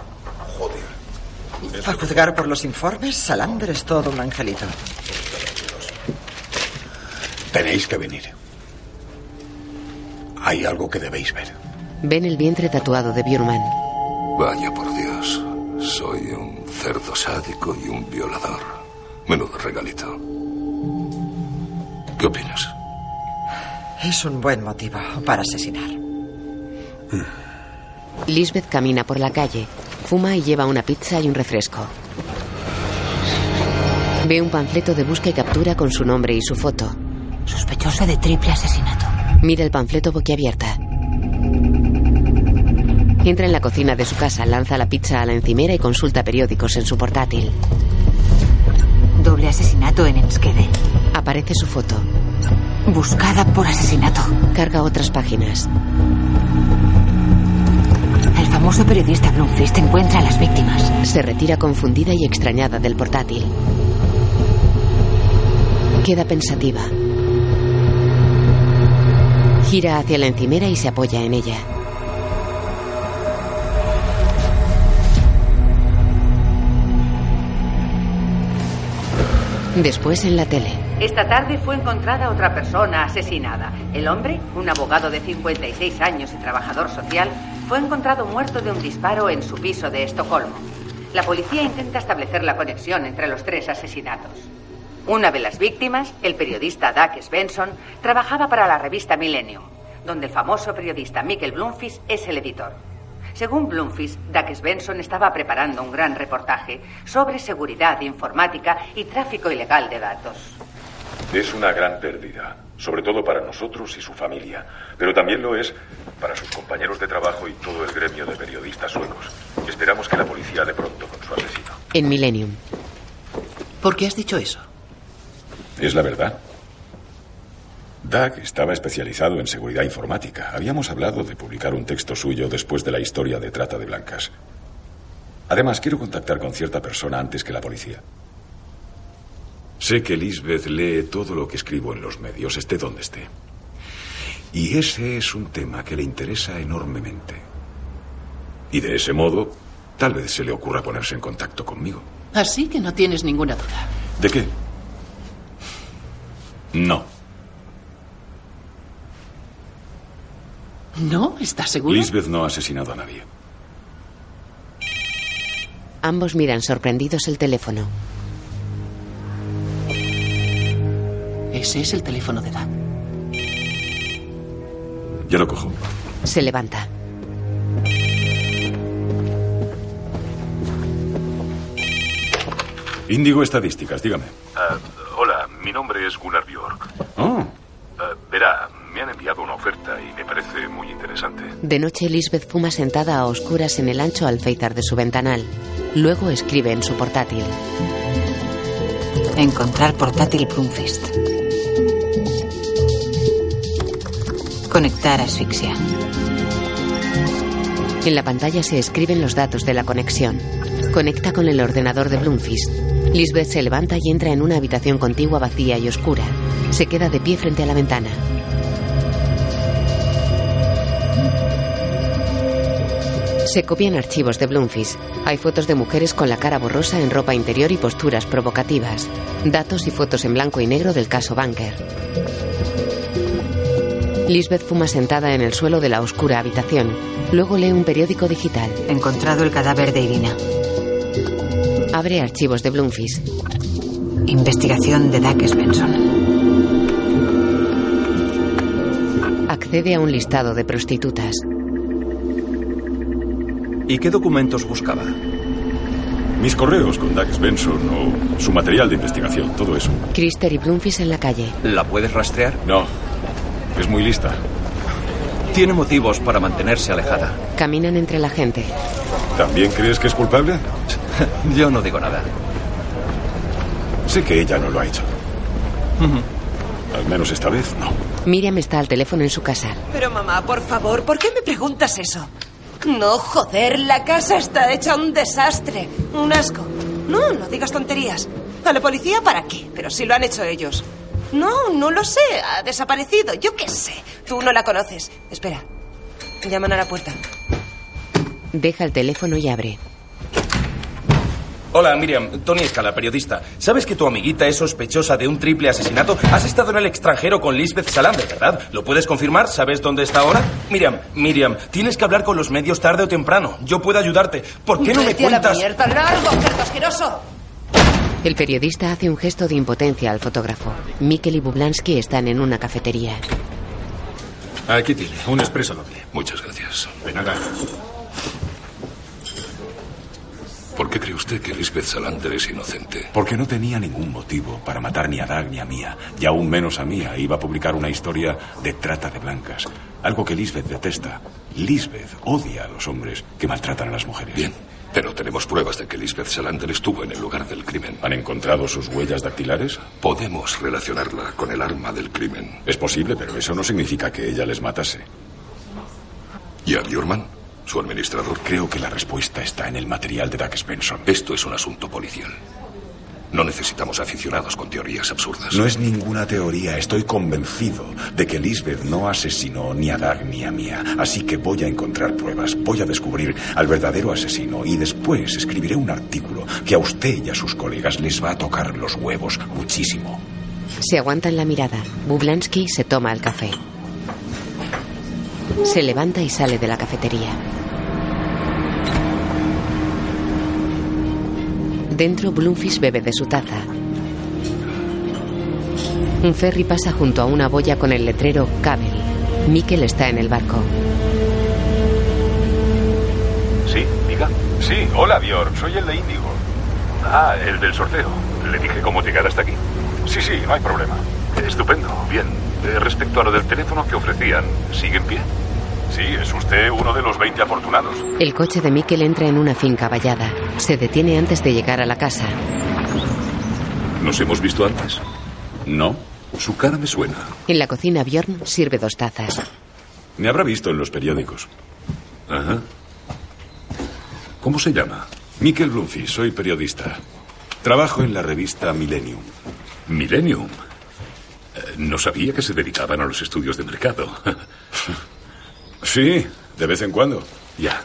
Joder. A juzgar por los informes, Salander es todo un angelito. Tenéis que venir. Hay algo que debéis ver. Ven el vientre tatuado de Bjurman. Vaya por Dios. Soy un cerdo sádico y un violador. Menudo regalito. ¿Qué opinas? Es un buen motivo para asesinar. Lisbeth camina por la calle. Fuma y lleva una pizza y un refresco. Ve un panfleto de busca y captura con su nombre y su foto. Sospechosa de triple asesinato. Mira el panfleto boquiabierta. Entra en la cocina de su casa, lanza la pizza a la encimera y consulta periódicos en su portátil. Doble asesinato en Enskede. Aparece su foto. Buscada por asesinato. Carga otras páginas. El famoso periodista Bloomfist encuentra a las víctimas. Se retira confundida y extrañada del portátil. Queda pensativa. Gira hacia la encimera y se apoya en ella. Después en la tele. Esta tarde fue encontrada otra persona asesinada. El hombre, un abogado de 56 años y trabajador social, fue encontrado muerto de un disparo en su piso de Estocolmo. La policía intenta establecer la conexión entre los tres asesinatos. Una de las víctimas, el periodista Doug Svensson, trabajaba para la revista Millennium, donde el famoso periodista Mikkel Blomqvist es el editor. Según Bloomfist, Doug Svensson estaba preparando un gran reportaje sobre seguridad informática y tráfico ilegal de datos. Es una gran pérdida, sobre todo para nosotros y su familia, pero también lo es para sus compañeros de trabajo y todo el gremio de periodistas suecos. Esperamos que la policía de pronto con su asesino. En Millennium. ¿Por qué has dicho eso? Es la verdad. Doug estaba especializado en seguridad informática. Habíamos hablado de publicar un texto suyo después de la historia de trata de blancas. Además, quiero contactar con cierta persona antes que la policía. Sé que Lisbeth lee todo lo que escribo en los medios, esté donde esté. Y ese es un tema que le interesa enormemente. Y de ese modo, tal vez se le ocurra ponerse en contacto conmigo. Así que no tienes ninguna duda. ¿De qué? No. ¿No? ¿Estás seguro? Lisbeth no ha asesinado a nadie. Ambos miran sorprendidos el teléfono. Ese es el teléfono de Doug. Ya lo cojo. Se levanta. Índigo Estadísticas, dígame. Ah, hola, mi nombre es Gunnar Bjork. Oh. Ah, verá, me han enviado una oferta y me parece muy interesante. De noche, Lisbeth fuma sentada a oscuras en el ancho alféizar de su ventanal. Luego escribe en su portátil. Encontrar portátil Bloomfist. Conectar asfixia. En la pantalla se escriben los datos de la conexión. Conecta con el ordenador de Bloomfist. Lisbeth se levanta y entra en una habitación contigua vacía y oscura. Se queda de pie frente a la ventana. Se copian archivos de Bloomfist. Hay fotos de mujeres con la cara borrosa en ropa interior y posturas provocativas. Datos y fotos en blanco y negro del caso Bunker. Lisbeth fuma sentada en el suelo de la oscura habitación. Luego lee un periódico digital. Encontrado el cadáver de Irina. Abre archivos de Bloomfist. Investigación de Doug Svensson. Accede a un listado de prostitutas. ¿Y qué documentos buscaba? Mis correos con Doug Svensson o su material de investigación, todo eso. Krister y Bloomfist en la calle. ¿La puedes rastrear? No. Es muy lista. Tiene motivos para mantenerse alejada. Caminan entre la gente. ¿También crees que es culpable? Yo no digo nada. Sé que ella no lo ha hecho. Al menos esta vez no. Miriam está al teléfono en su casa. Pero mamá, por favor, ¿por qué me preguntas eso? No, joder, la casa está hecha un desastre. Un asco. No, no digas tonterías. ¿A la policía para qué? Pero si lo han hecho ellos. No, no lo sé. Ha desaparecido. Yo qué sé. Tú no la conoces. Espera. Llaman a la puerta. Deja el teléfono y abre. Hola, Miriam. Tony Escala, periodista. ¿Sabes que tu amiguita es sospechosa de un triple asesinato? Has estado en el extranjero con Lisbeth Salander, ¿verdad? ¿Lo puedes confirmar? ¿Sabes dónde está ahora? Miriam, Miriam, tienes que hablar con los medios tarde o temprano. Yo puedo ayudarte. ¿Por qué no me la cuentas? mierda, largo, cerdo asqueroso! El periodista hace un gesto de impotencia al fotógrafo. Mikkel y Bublansky están en una cafetería. Aquí tiene, un expreso doble. Muchas gracias. De nada. ¿Por ¿Por qué cree usted que Lisbeth Salander es inocente? Porque no tenía ningún motivo para matar ni a Dag ni a Mía, y aún menos a Mía. Iba a publicar una historia de trata de blancas, algo que Lisbeth detesta. Lisbeth odia a los hombres que maltratan a las mujeres. Bien, pero tenemos pruebas de que Lisbeth Salander estuvo en el lugar del crimen. ¿Han encontrado sus huellas dactilares? Podemos relacionarla con el arma del crimen. Es posible, pero eso no significa que ella les matase. ¿Y a Bjurman? ¿Su administrador? Creo que la respuesta está en el material de Doug Spencer. Esto es un asunto policial. No necesitamos aficionados con teorías absurdas. No es ninguna teoría. Estoy convencido de que Lisbeth no asesinó ni a Doug ni a Mia. Así que voy a encontrar pruebas. Voy a descubrir al verdadero asesino. Y después escribiré un artículo que a usted y a sus colegas les va a tocar los huevos muchísimo. Se aguantan la mirada. Bublansky se toma el café. Se levanta y sale de la cafetería. Dentro, Bloomfish bebe de su taza. Un ferry pasa junto a una boya con el letrero Cabel. Mikkel está en el barco. Sí, diga. Sí, hola Bjorn, soy el de Índigo. Ah, el del sorteo. Le dije cómo llegar hasta aquí. Sí, sí, no hay problema. Estupendo, bien. Eh, respecto a lo del teléfono que ofrecían, ¿sigue en pie? Sí, es usted uno de los 20 afortunados. El coche de Mikkel entra en una finca vallada. Se detiene antes de llegar a la casa. ¿Nos hemos visto antes? No. Su cara me suena. En la cocina, Bjorn sirve dos tazas. Me habrá visto en los periódicos. Ajá. ¿Cómo se llama? Mikkel Bloomfield, soy periodista. Trabajo en la revista Millennium. ¿Millennium? Eh, No sabía que se dedicaban a los estudios de mercado. Sí, de vez en cuando. Ya.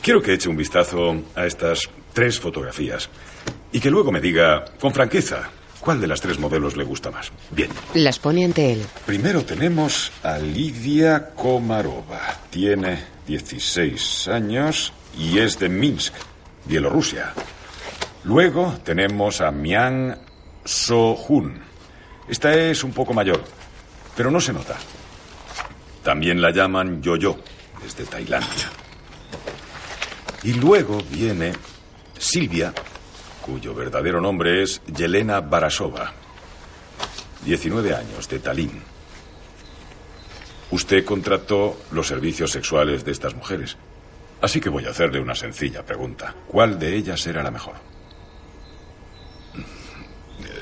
Quiero que eche un vistazo a estas tres fotografías y que luego me diga, con franqueza, cuál de las tres modelos le gusta más. Bien. Las pone ante él. Primero tenemos a Lidia Komarova. Tiene 16 años y es de Minsk, Bielorrusia. Luego tenemos a Mian So-hun. Esta es un poco mayor, pero no se nota. También la llaman Yo-Yo, desde Tailandia. Y luego viene Silvia, cuyo verdadero nombre es Yelena Barasova. 19 años, de Tallinn. Usted contrató los servicios sexuales de estas mujeres. Así que voy a hacerle una sencilla pregunta. ¿Cuál de ellas era la mejor?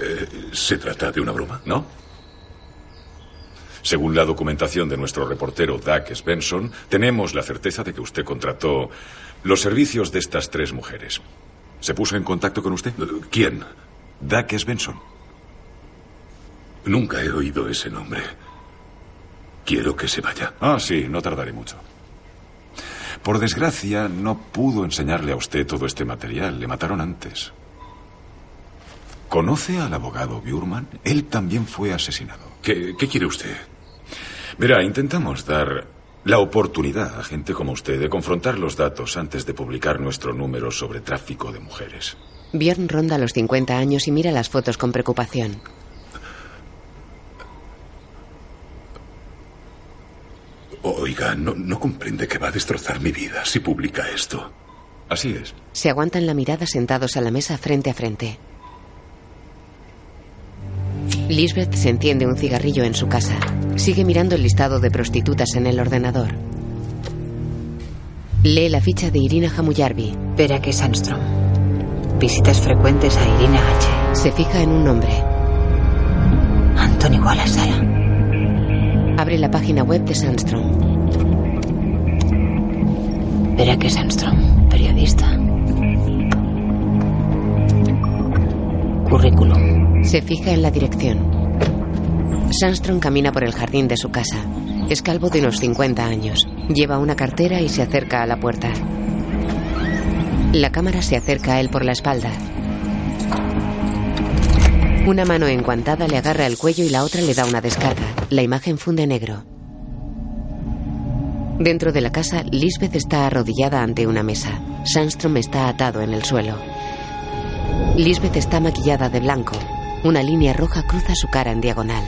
Eh, ¿Se trata de una broma? ¿No? Según la documentación de nuestro reportero Doug Svensson, tenemos la certeza de que usted contrató los servicios de estas tres mujeres. ¿Se puso en contacto con usted? ¿Quién? Doug Svensson. Nunca he oído ese nombre. Quiero que se vaya. Ah, sí, no tardaré mucho. Por desgracia, no pudo enseñarle a usted todo este material. Le mataron antes. ¿Conoce al abogado Bjurman? Él también fue asesinado. ¿Qué, qué quiere usted? Verá, intentamos dar la oportunidad a gente como usted de confrontar los datos antes de publicar nuestro número sobre tráfico de mujeres. Bjorn ronda los 50 años y mira las fotos con preocupación. Oiga, no, no comprende que va a destrozar mi vida si publica esto. Así es. Se aguantan la mirada sentados a la mesa frente a frente. Lisbeth se enciende un cigarrillo en su casa. Sigue mirando el listado de prostitutas en el ordenador. Lee la ficha de Irina Hamuyarvi. Verake Sandstrom. Visitas frecuentes a Irina H. Se fija en un nombre. Anthony Walasala. Abre la página web de Sandstrom. Verake Sandstrom, periodista. Currículum. Se fija en la dirección. Sandstrom camina por el jardín de su casa. Es calvo de unos 50 años. Lleva una cartera y se acerca a la puerta. La cámara se acerca a él por la espalda. Una mano enguantada le agarra el cuello y la otra le da una descarga. La imagen funde negro. Dentro de la casa, Lisbeth está arrodillada ante una mesa. Sandstrom está atado en el suelo. Lisbeth está maquillada de blanco. Una línea roja cruza su cara en diagonal.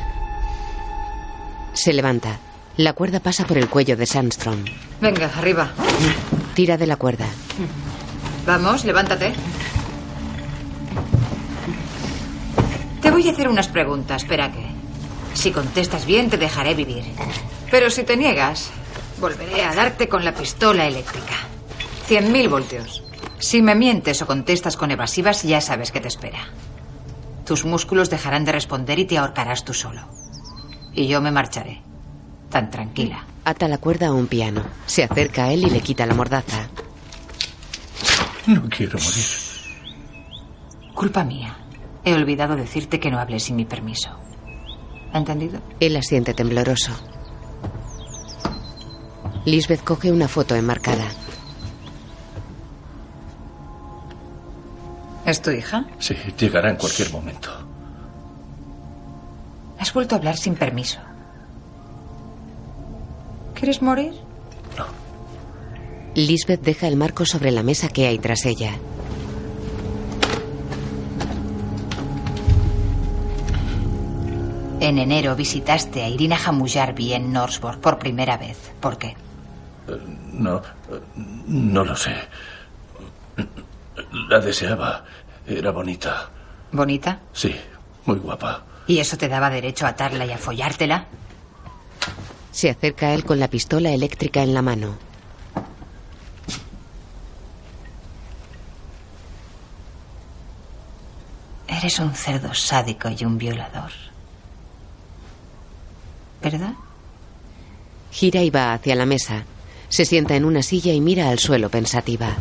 Se levanta. La cuerda pasa por el cuello de Sandstrom. Venga, arriba. Tira de la cuerda. Vamos, levántate. Te voy a hacer unas preguntas, espera que. Si contestas bien, te dejaré vivir. Pero si te niegas, volveré a darte con la pistola eléctrica. 100.000 voltios. Si me mientes o contestas con evasivas, ya sabes qué te espera. Tus músculos dejarán de responder y te ahorcarás tú solo. Y yo me marcharé. Tan tranquila. Ata la cuerda a un piano. Se acerca a él y le quita la mordaza. No quiero morir. Culpa mía. He olvidado decirte que no hables sin mi permiso. ¿Entendido? Él asiente tembloroso. Lisbeth coge una foto enmarcada. ¿Es tu hija? Sí, llegará en cualquier momento. Has vuelto a hablar sin permiso. ¿Quieres morir? Lisbeth deja el marco sobre la mesa que hay tras ella. En enero visitaste a Irina Hamujarbi en Norsborg por primera vez. ¿Por qué? Eh, No, eh, no lo sé. La deseaba. Era bonita. ¿Bonita? Sí, muy guapa. ¿Y eso te daba derecho a atarla y a follártela? Se acerca a él con la pistola eléctrica en la mano. Eres un cerdo sádico y un violador. ¿Verdad? Gira y va hacia la mesa. Se sienta en una silla y mira al suelo pensativa.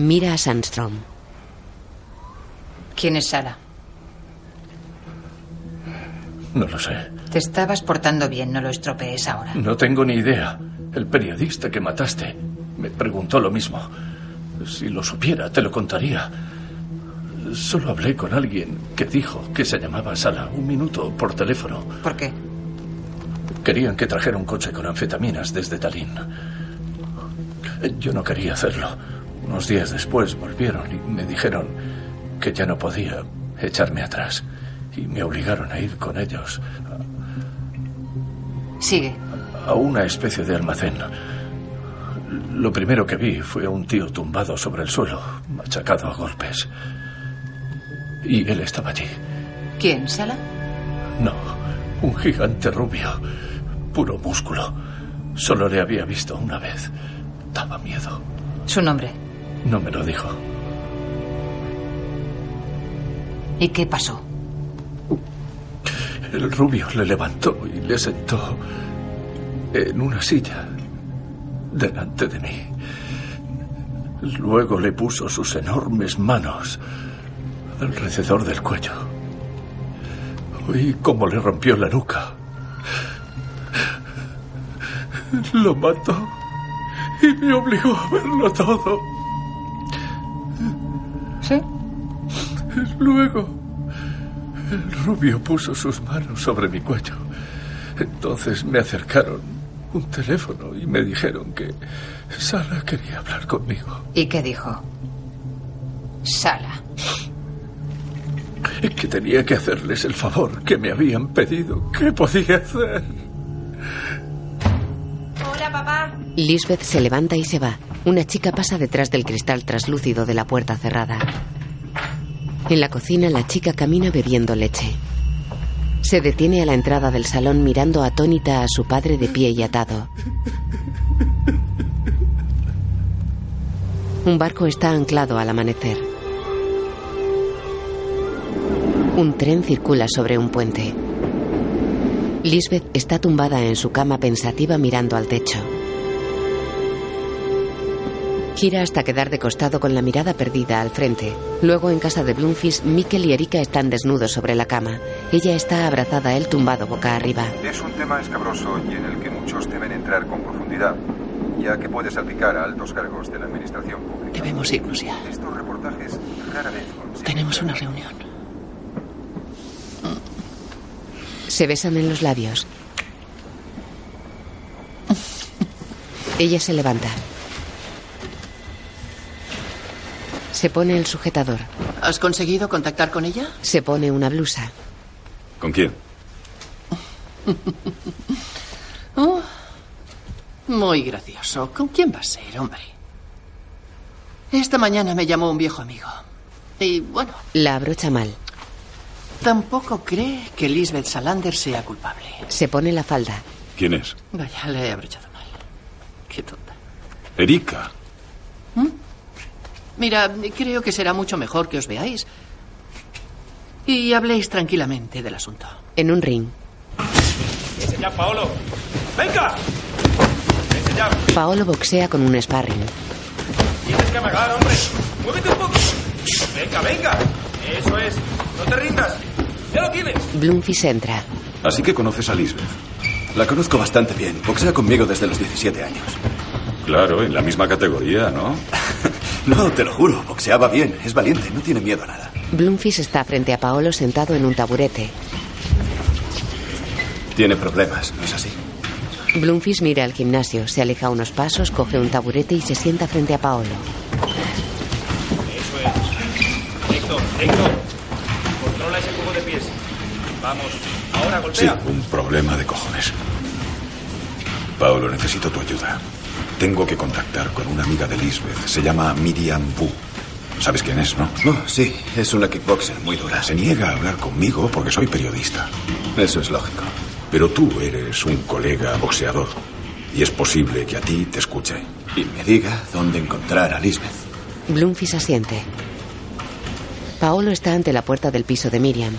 Mira a Sandstrom. ¿Quién es Sara? No lo sé. Te estabas portando bien, no lo estropees ahora. No tengo ni idea. El periodista que mataste me preguntó lo mismo. Si lo supiera, te lo contaría. Solo hablé con alguien que dijo que se llamaba Sara un minuto por teléfono. ¿Por qué? Querían que trajera un coche con anfetaminas desde Tallinn. Yo no quería hacerlo. Unos días después volvieron y me dijeron que ya no podía echarme atrás. Y me obligaron a ir con ellos Sigue. a una especie de almacén. Lo primero que vi fue a un tío tumbado sobre el suelo, machacado a golpes. Y él estaba allí. ¿Quién? ¿Sala? No, un gigante rubio, puro músculo. Solo le había visto una vez. Daba miedo. Su nombre. No me lo dijo. ¿Y qué pasó? El rubio le levantó y le sentó en una silla delante de mí. Luego le puso sus enormes manos alrededor del cuello. Oí cómo le rompió la nuca. Lo mató y me obligó a verlo todo. Luego, el rubio puso sus manos sobre mi cuello. Entonces me acercaron un teléfono y me dijeron que Sara quería hablar conmigo. ¿Y qué dijo? Sala. Que tenía que hacerles el favor que me habían pedido. ¿Qué podía hacer? Lisbeth se levanta y se va. Una chica pasa detrás del cristal traslúcido de la puerta cerrada. En la cocina la chica camina bebiendo leche. Se detiene a la entrada del salón mirando atónita a su padre de pie y atado. Un barco está anclado al amanecer. Un tren circula sobre un puente. Lisbeth está tumbada en su cama pensativa mirando al techo. Gira hasta quedar de costado con la mirada perdida al frente. Luego en casa de Bloomfish, Mikkel y Erika están desnudos sobre la cama. Ella está abrazada a él tumbado boca arriba. Es un tema escabroso y en el que muchos deben entrar con profundidad, ya que puede salpicar a altos cargos de la administración pública. Debemos irnos ya. Estos reportajes rara vez Tenemos una reunión. Se besan en los labios. Ella se levanta. Se pone el sujetador. ¿Has conseguido contactar con ella? Se pone una blusa. ¿Con quién? Oh, Muy gracioso. ¿Con quién va a ser, hombre? Esta mañana me llamó un viejo amigo. Y bueno. La abrocha mal. Tampoco cree que Lisbeth Salander sea culpable. Se pone la falda. ¿Quién es? Vaya, le he abrochado mal. Qué tonta. Erika. Mira, creo que será mucho mejor que os veáis. Y habléis tranquilamente del asunto. En un ring. ¡Ese ya, Paolo! ¡Venga! ¡Ese ya! Paolo boxea con un sparring. Tienes que amagar, hombre. ¡Muévete un poco! ¡Venga, venga! Eso es. No te rindas. ¡Ya lo tienes! Bloomfish entra. Así que conoces a Lisbeth. La conozco bastante bien. Boxea conmigo desde los 17 años. Claro, en la misma categoría, ¿no? no, te lo juro. Boxeaba bien. Es valiente. No tiene miedo a nada. Bloomfish está frente a Paolo sentado en un taburete. Tiene problemas, ¿no es así? Bloomfish mira al gimnasio, se aleja unos pasos, coge un taburete y se sienta frente a Paolo. Eso es. Recto, recto. Controla ese juego de pies. Vamos. Ahora golpea. Sí, un problema de cojones. Paolo, necesito tu ayuda. Tengo que contactar con una amiga de Lisbeth. Se llama Miriam Wu. ¿Sabes quién es, no? Oh, sí, es una kickboxer muy dura. Se niega a hablar conmigo porque soy periodista. Eso es lógico. Pero tú eres un colega boxeador. Y es posible que a ti te escuche. Y me diga dónde encontrar a Lisbeth. Bloomfish asiente. Paolo está ante la puerta del piso de Miriam.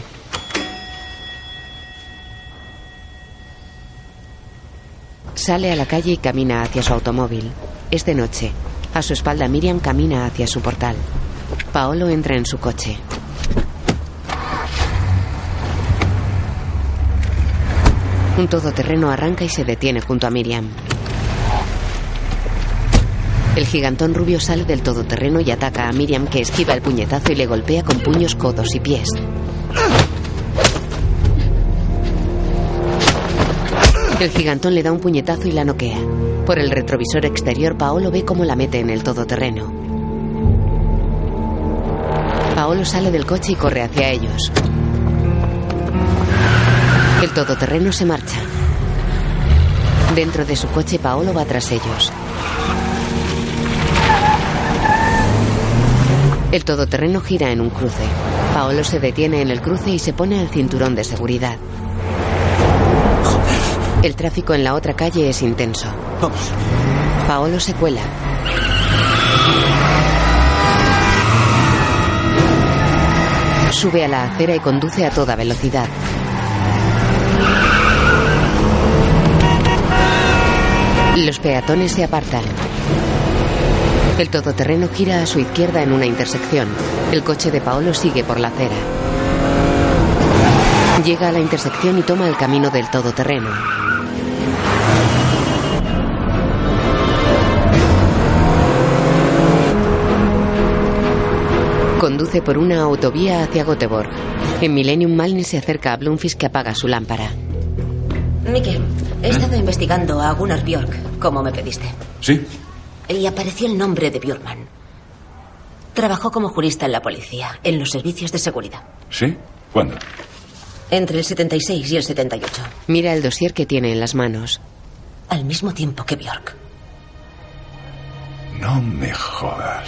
Sale a la calle y camina hacia su automóvil. Es de noche. A su espalda Miriam camina hacia su portal. Paolo entra en su coche. Un todoterreno arranca y se detiene junto a Miriam. El gigantón rubio sale del todoterreno y ataca a Miriam que esquiva el puñetazo y le golpea con puños, codos y pies. El gigantón le da un puñetazo y la noquea. Por el retrovisor exterior, Paolo ve cómo la mete en el todoterreno. Paolo sale del coche y corre hacia ellos. El todoterreno se marcha. Dentro de su coche, Paolo va tras ellos. El todoterreno gira en un cruce. Paolo se detiene en el cruce y se pone el cinturón de seguridad. El tráfico en la otra calle es intenso. Vamos. Paolo se cuela. Sube a la acera y conduce a toda velocidad. Los peatones se apartan. El todoterreno gira a su izquierda en una intersección. El coche de Paolo sigue por la acera. Llega a la intersección y toma el camino del todoterreno. Conduce por una autovía hacia Göteborg. En Millennium Malny se acerca a Bloomfish que apaga su lámpara. Mike, he estado investigando a Gunnar Björk, como me pediste. ¿Sí? Y apareció el nombre de Björkman. Trabajó como jurista en la policía, en los servicios de seguridad. ¿Sí? ¿Cuándo? Entre el 76 y el 78. Mira el dossier que tiene en las manos. Al mismo tiempo que Björk. No me jodas.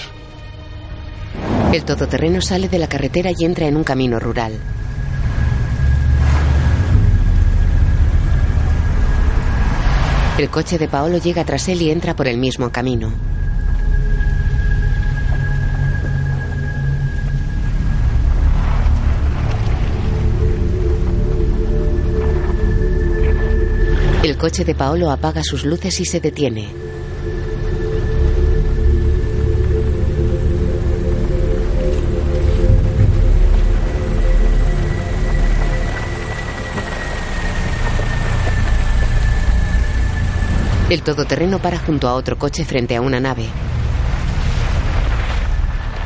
El todoterreno sale de la carretera y entra en un camino rural. El coche de Paolo llega tras él y entra por el mismo camino. El coche de Paolo apaga sus luces y se detiene. El todoterreno para junto a otro coche frente a una nave.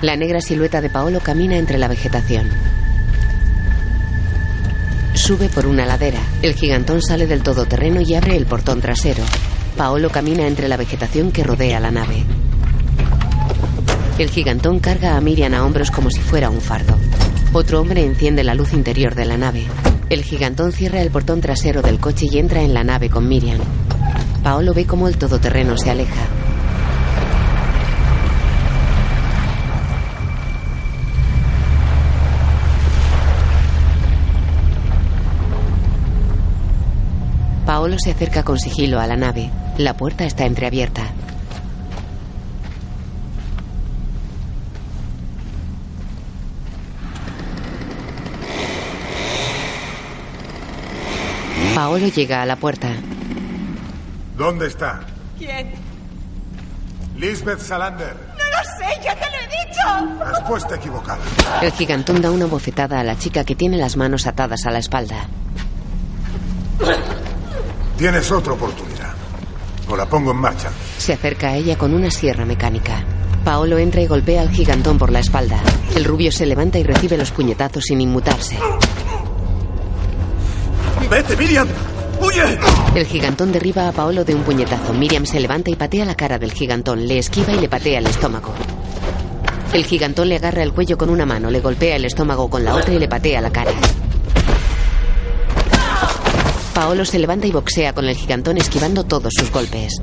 La negra silueta de Paolo camina entre la vegetación. Sube por una ladera. El gigantón sale del todoterreno y abre el portón trasero. Paolo camina entre la vegetación que rodea la nave. El gigantón carga a Miriam a hombros como si fuera un fardo. Otro hombre enciende la luz interior de la nave. El gigantón cierra el portón trasero del coche y entra en la nave con Miriam. Paolo ve cómo el todoterreno se aleja. Paolo se acerca con sigilo a la nave. La puerta está entreabierta. Paolo llega a la puerta. ¿Dónde está? ¿Quién? Lisbeth Salander. No lo sé, ya te lo he dicho. Respuesta equivocada. El gigantón da una bofetada a la chica que tiene las manos atadas a la espalda. Tienes otra oportunidad. O la pongo en marcha. Se acerca a ella con una sierra mecánica. Paolo entra y golpea al gigantón por la espalda. El rubio se levanta y recibe los puñetazos sin inmutarse. ¡Vete, Miriam! El gigantón derriba a Paolo de un puñetazo. Miriam se levanta y patea la cara del gigantón. Le esquiva y le patea el estómago. El gigantón le agarra el cuello con una mano, le golpea el estómago con la otra y le patea la cara. Paolo se levanta y boxea con el gigantón esquivando todos sus golpes.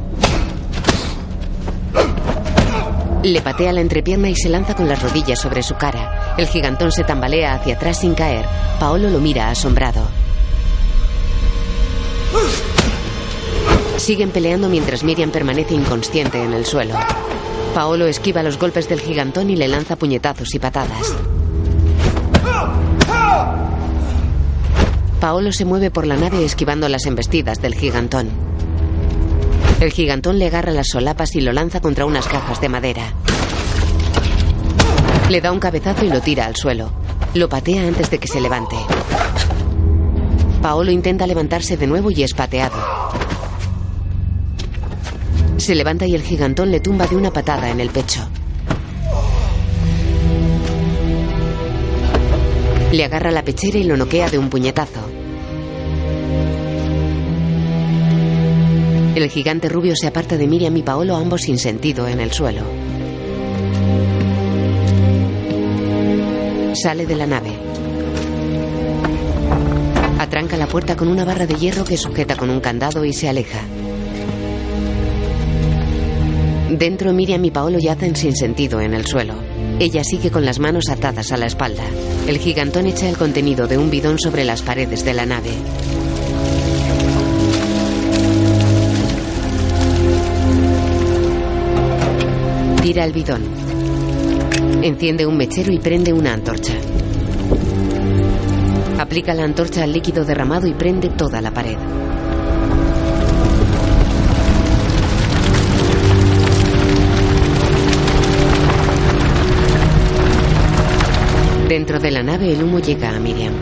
Le patea la entrepierna y se lanza con las rodillas sobre su cara. El gigantón se tambalea hacia atrás sin caer. Paolo lo mira asombrado. Siguen peleando mientras Miriam permanece inconsciente en el suelo. Paolo esquiva los golpes del gigantón y le lanza puñetazos y patadas. Paolo se mueve por la nave esquivando las embestidas del gigantón. El gigantón le agarra las solapas y lo lanza contra unas cajas de madera. Le da un cabezazo y lo tira al suelo. Lo patea antes de que se levante. Paolo intenta levantarse de nuevo y es pateado. Se levanta y el gigantón le tumba de una patada en el pecho. Le agarra la pechera y lo noquea de un puñetazo. El gigante rubio se aparta de Miriam y Paolo, ambos sin sentido, en el suelo. Sale de la nave. Atranca la puerta con una barra de hierro que sujeta con un candado y se aleja. Dentro Miriam y Paolo yacen sin sentido en el suelo. Ella sigue con las manos atadas a la espalda. El gigantón echa el contenido de un bidón sobre las paredes de la nave. Tira el bidón. Enciende un mechero y prende una antorcha. Aplica la antorcha al líquido derramado y prende toda la pared. Dentro de la nave el humo llega a Miriam.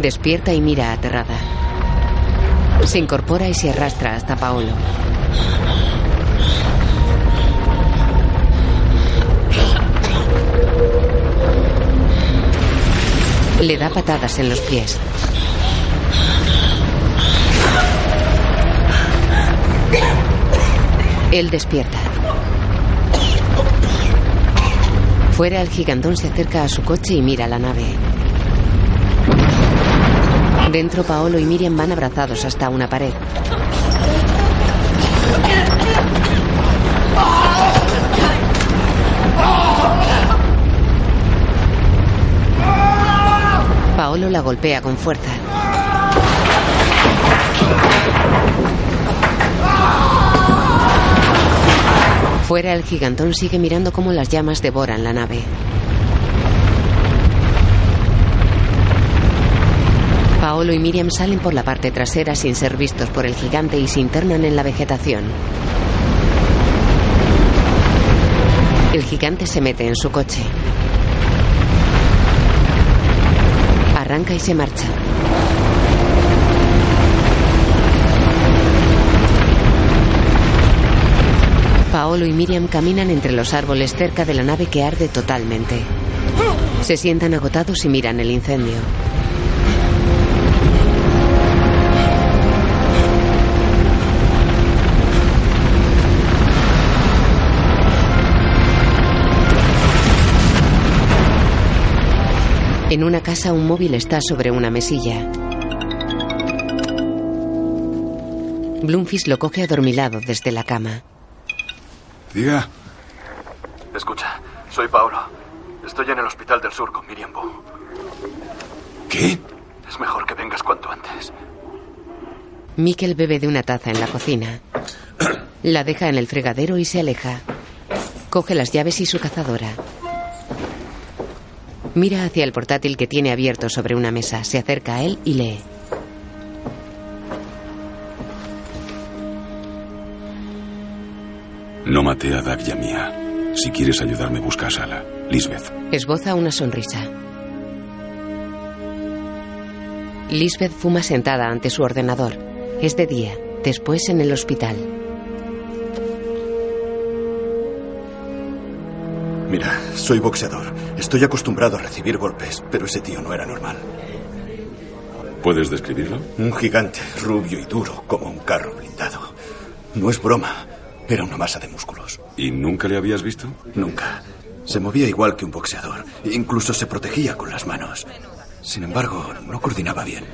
Despierta y mira aterrada. Se incorpora y se arrastra hasta Paolo. Le da patadas en los pies. Él despierta. Fuera el gigantón se acerca a su coche y mira la nave. Dentro Paolo y Miriam van abrazados hasta una pared. Paolo la golpea con fuerza. Fuera el gigantón sigue mirando cómo las llamas devoran la nave. Paolo y Miriam salen por la parte trasera sin ser vistos por el gigante y se internan en la vegetación. El gigante se mete en su coche. Y se marcha. Paolo y Miriam caminan entre los árboles cerca de la nave que arde totalmente. Se sientan agotados y miran el incendio. En una casa un móvil está sobre una mesilla. Bloomfish lo coge adormilado desde la cama. Diga. Escucha, soy Paolo. Estoy en el Hospital del Sur con Miriam Bo. ¿Qué? Es mejor que vengas cuanto antes. Mikkel bebe de una taza en la cocina. La deja en el fregadero y se aleja. Coge las llaves y su cazadora. Mira hacia el portátil que tiene abierto sobre una mesa. Se acerca a él y lee. No maté a Dag y a Mia. Si quieres ayudarme, busca a Sala. Lisbeth. Esboza una sonrisa. Lisbeth fuma sentada ante su ordenador. Es de día, después en el hospital. Mira, soy boxeador. Estoy acostumbrado a recibir golpes, pero ese tío no era normal. ¿Puedes describirlo? Un gigante, rubio y duro, como un carro blindado. No es broma. Era una masa de músculos. ¿Y nunca le habías visto? Nunca. Se movía igual que un boxeador. Incluso se protegía con las manos. Sin embargo, no coordinaba bien.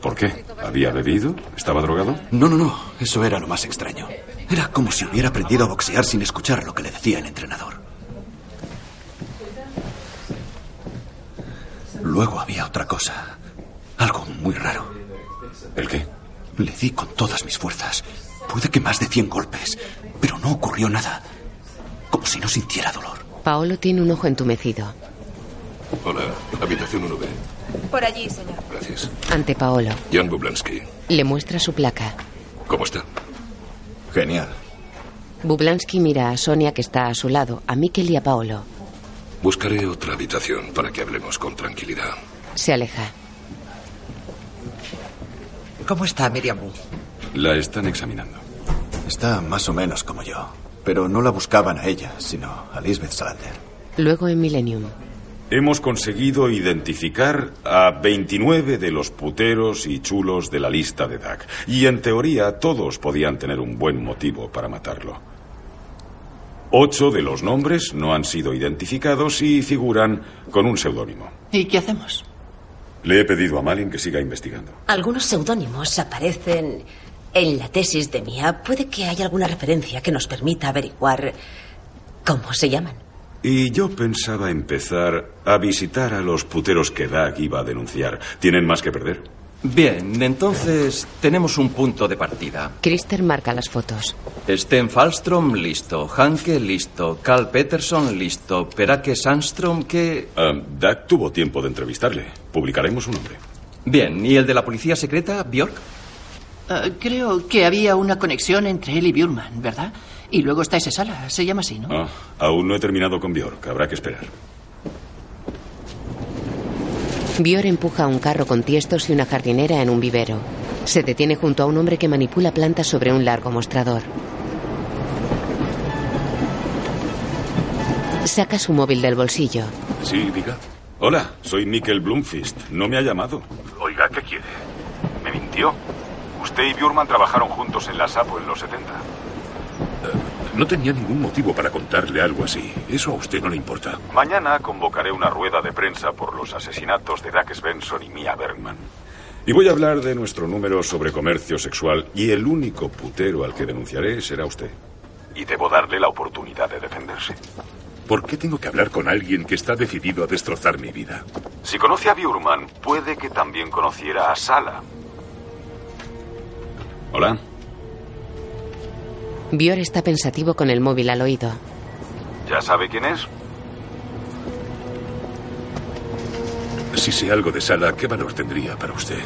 ¿Por qué? ¿Había bebido? ¿Estaba drogado? No, no, no. Eso era lo más extraño. Era como si hubiera aprendido a boxear sin escuchar lo que le decía el entrenador. Luego había otra cosa. Algo muy raro. ¿El qué? Le di con todas mis fuerzas. Puede que más de 100 golpes, pero no ocurrió nada. Como si no sintiera dolor. Paolo tiene un ojo entumecido. Hola, habitación 1B. Por allí, señor. Gracias. Ante Paolo. Jan Bublansky. Le muestra su placa. ¿Cómo está? Genial. Bublansky mira a Sonia que está a su lado, a Mikkel y a Paolo. Buscaré otra habitación para que hablemos con tranquilidad. Se aleja. ¿Cómo está Miriam? La están examinando. Está más o menos como yo. Pero no la buscaban a ella, sino a Lisbeth Salander. Luego en Millennium. Hemos conseguido identificar a 29 de los puteros y chulos de la lista de Dag. Y en teoría todos podían tener un buen motivo para matarlo. Ocho de los nombres no han sido identificados y figuran con un seudónimo. ¿Y qué hacemos? Le he pedido a Malin que siga investigando. Algunos seudónimos aparecen en la tesis de Mia. Puede que haya alguna referencia que nos permita averiguar cómo se llaman. Y yo pensaba empezar a visitar a los puteros que Dag iba a denunciar. ¿Tienen más que perder? Bien, entonces tenemos un punto de partida. Krister marca las fotos. Sten Falstrom, listo. Hanke, listo. Carl Peterson, listo. Perake Sandstrom, que... Um, Dag tuvo tiempo de entrevistarle. Publicaremos su nombre. Bien, ¿y el de la policía secreta, Bjork? Uh, creo que había una conexión entre él y Bjurman, ¿verdad? Y luego está ese sala, se llama así, ¿no? Oh, aún no he terminado con Bjork, habrá que esperar. Bjork empuja un carro con tiestos y una jardinera en un vivero. Se detiene junto a un hombre que manipula plantas sobre un largo mostrador. Saca su móvil del bolsillo. Sí, diga. Hola, soy Mikkel Blumfist. No me ha llamado. Oiga, ¿qué quiere? ¿Me mintió? Usted y Bjurman trabajaron juntos en la SAPO en los 70. No tenía ningún motivo para contarle algo así. Eso a usted no le importa. Mañana convocaré una rueda de prensa por los asesinatos de Dag Svensson y Mia Bergman. Y voy a hablar de nuestro número sobre comercio sexual y el único putero al que denunciaré será usted. Y debo darle la oportunidad de defenderse. ¿Por qué tengo que hablar con alguien que está decidido a destrozar mi vida? Si conoce a Bjurman, puede que también conociera a Sala. Hola. Bior está pensativo con el móvil al oído. ¿Ya sabe quién es? Si sé algo de Sala, ¿qué valor tendría para usted?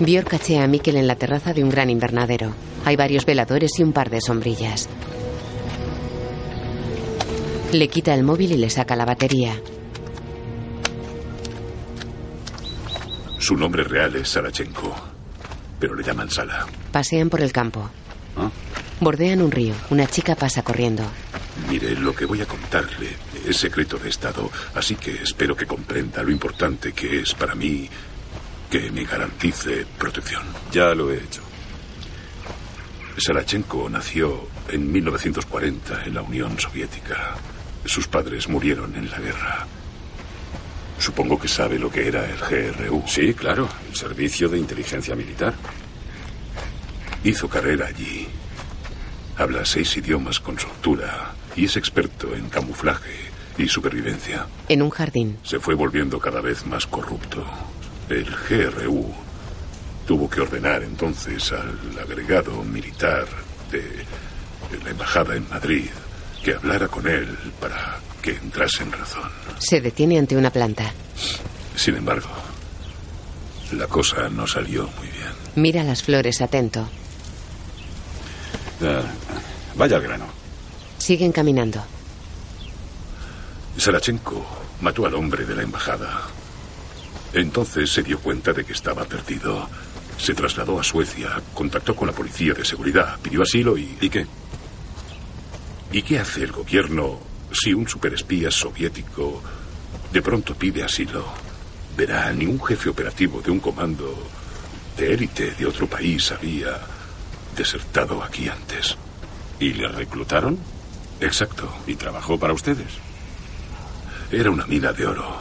Bior cachea a Mikkel en la terraza de un gran invernadero. Hay varios veladores y un par de sombrillas. Le quita el móvil y le saca la batería. Su nombre real es Sarachenko, pero le llaman Sala. Pasean por el campo. ¿Ah? Bordean un río. Una chica pasa corriendo. Mire, lo que voy a contarle es secreto de Estado, así que espero que comprenda lo importante que es para mí que me garantice protección. Ya lo he hecho. Sarachenko nació en 1940 en la Unión Soviética. Sus padres murieron en la guerra Supongo que sabe lo que era el GRU. Sí, claro, el Servicio de Inteligencia Militar. Hizo carrera allí. Habla seis idiomas con soltura y es experto en camuflaje y supervivencia. En un jardín. Se fue volviendo cada vez más corrupto. El GRU tuvo que ordenar entonces al agregado militar de la embajada en Madrid que hablara con él para que entrase en razón. Se detiene ante una planta. Sin embargo, la cosa no salió muy bien. Mira las flores atento. Ah, vaya al grano. Siguen caminando. Sarachenko mató al hombre de la embajada. Entonces se dio cuenta de que estaba perdido. Se trasladó a Suecia, contactó con la policía de seguridad, pidió asilo y... ¿Y qué? ¿Y qué hace el gobierno si un superespía soviético de pronto pide asilo? Verá, ningún jefe operativo de un comando de élite de otro país había desertado aquí antes. ¿Y le reclutaron? Exacto. ¿Y trabajó para ustedes? Era una mina de oro.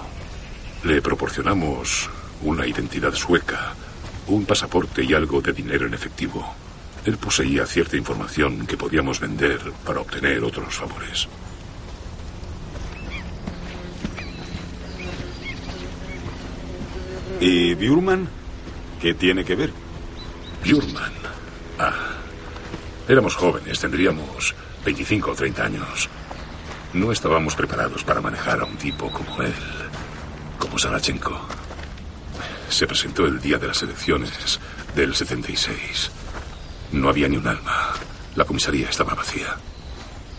Le proporcionamos una identidad sueca, un pasaporte y algo de dinero en efectivo. Él poseía cierta información que podíamos vender para obtener otros favores. ¿Y Bjurman? ¿Qué tiene que ver? Bjurman. Ah. Éramos jóvenes, tendríamos 25 o 30 años. No estábamos preparados para manejar a un tipo como él, como Sarachenko. Se presentó el día de las elecciones del 76. No había ni un alma. La comisaría estaba vacía.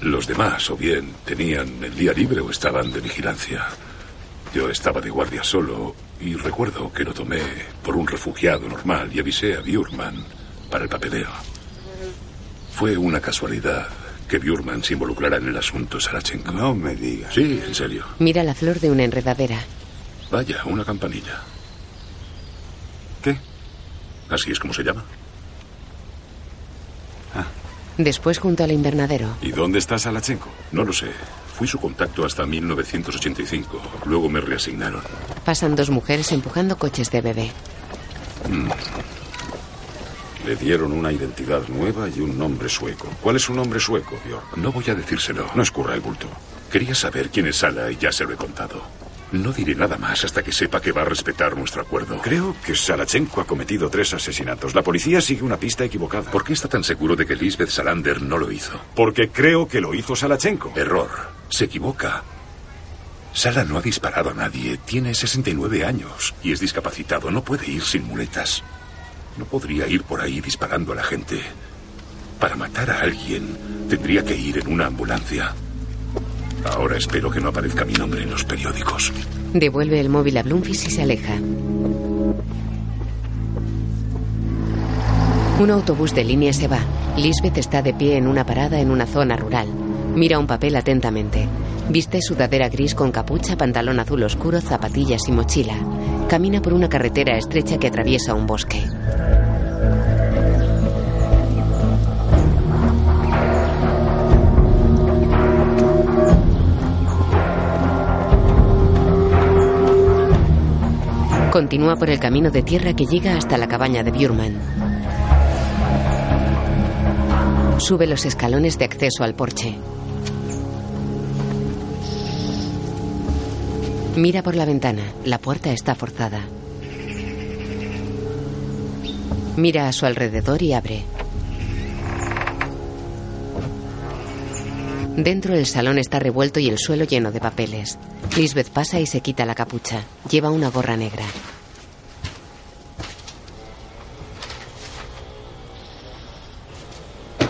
Los demás o bien tenían el día libre o estaban de vigilancia. Yo estaba de guardia solo y recuerdo que lo tomé por un refugiado normal y avisé a Bjurman para el papeleo. Fue una casualidad que Bjurman se involucrara en el asunto Sarachenko. No me digas. Sí, en serio. Mira la flor de una enredadera. Vaya, una campanilla. ¿Qué? Así es como se llama. Después junto al invernadero. ¿Y dónde está Salachenko? No lo sé. Fui su contacto hasta 1985. Luego me reasignaron. Pasan dos mujeres empujando coches de bebé. Mm. Le dieron una identidad nueva y un nombre sueco. ¿Cuál es su nombre sueco, Björk? No voy a decírselo. No escurra el bulto. Quería saber quién es Sala y ya se lo he contado. No diré nada más hasta que sepa que va a respetar nuestro acuerdo. Creo que Salachenko ha cometido tres asesinatos. La policía sigue una pista equivocada. ¿Por qué está tan seguro de que Lisbeth Salander no lo hizo? Porque creo que lo hizo Salachenko. Error. Se equivoca. Sala no ha disparado a nadie. Tiene 69 años y es discapacitado. No puede ir sin muletas. No podría ir por ahí disparando a la gente. Para matar a alguien, tendría que ir en una ambulancia. Ahora espero que no aparezca mi nombre en los periódicos. Devuelve el móvil a Bloomfish y se aleja. Un autobús de línea se va. Lisbeth está de pie en una parada en una zona rural. Mira un papel atentamente. Viste sudadera gris con capucha, pantalón azul oscuro, zapatillas y mochila. Camina por una carretera estrecha que atraviesa un bosque. Continúa por el camino de tierra que llega hasta la cabaña de Bjurman. Sube los escalones de acceso al porche. Mira por la ventana. La puerta está forzada. Mira a su alrededor y abre. Dentro el salón está revuelto y el suelo lleno de papeles. Lisbeth pasa y se quita la capucha. Lleva una gorra negra.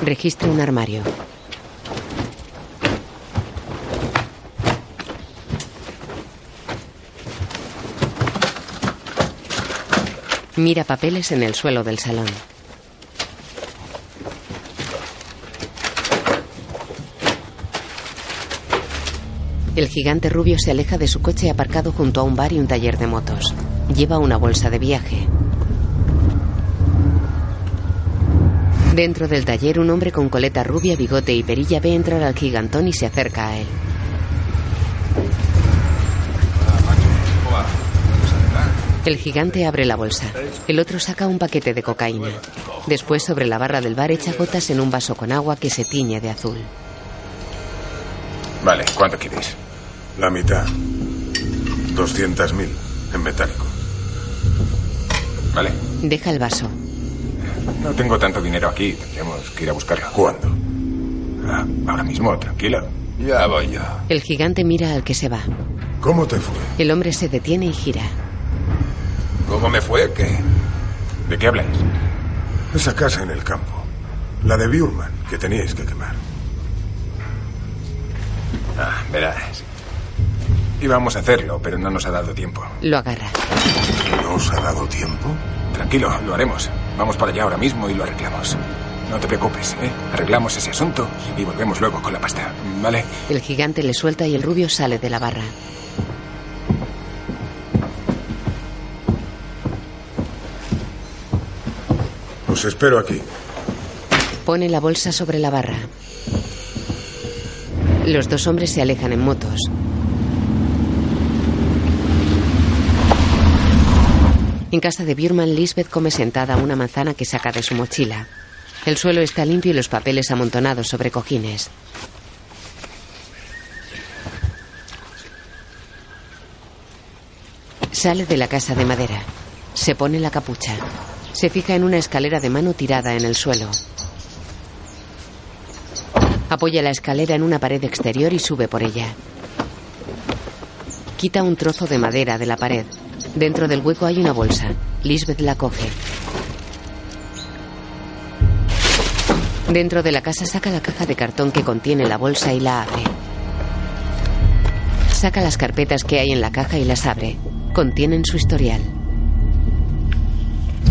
Registra un armario. Mira papeles en el suelo del salón. El gigante rubio se aleja de su coche aparcado junto a un bar y un taller de motos. Lleva una bolsa de viaje. Dentro del taller, un hombre con coleta rubia, bigote y perilla ve entrar al gigantón y se acerca a él. El gigante abre la bolsa. El otro saca un paquete de cocaína. Después, sobre la barra del bar, echa gotas en un vaso con agua que se tiñe de azul. Vale, ¿cuánto quieres? La mitad. 200.000 en metálico. Vale. Deja el vaso. No tengo tanto dinero aquí. Tendremos que ir a buscarlo. ¿Cuándo? Ah, ahora mismo, tranquilo. Ya voy yo. El gigante mira al que se va. ¿Cómo te fue? El hombre se detiene y gira. ¿Cómo me fue? ¿Qué? ¿De qué habláis? Esa casa en el campo. La de Burman, que teníais que quemar. Ah, verás. Íbamos a hacerlo, pero no nos ha dado tiempo. Lo agarra. ¿No os ha dado tiempo? Tranquilo, lo haremos. Vamos para allá ahora mismo y lo arreglamos. No te preocupes, ¿eh? Arreglamos ese asunto y volvemos luego con la pasta, ¿vale? El gigante le suelta y el rubio sale de la barra. Os espero aquí. Pone la bolsa sobre la barra. Los dos hombres se alejan en motos. En casa de Bjurman, Lisbeth come sentada una manzana que saca de su mochila. El suelo está limpio y los papeles amontonados sobre cojines. Sale de la casa de madera. Se pone la capucha. Se fija en una escalera de mano tirada en el suelo. Apoya la escalera en una pared exterior y sube por ella. Quita un trozo de madera de la pared. Dentro del hueco hay una bolsa. Lisbeth la coge. Dentro de la casa saca la caja de cartón que contiene la bolsa y la abre. Saca las carpetas que hay en la caja y las abre. Contienen su historial.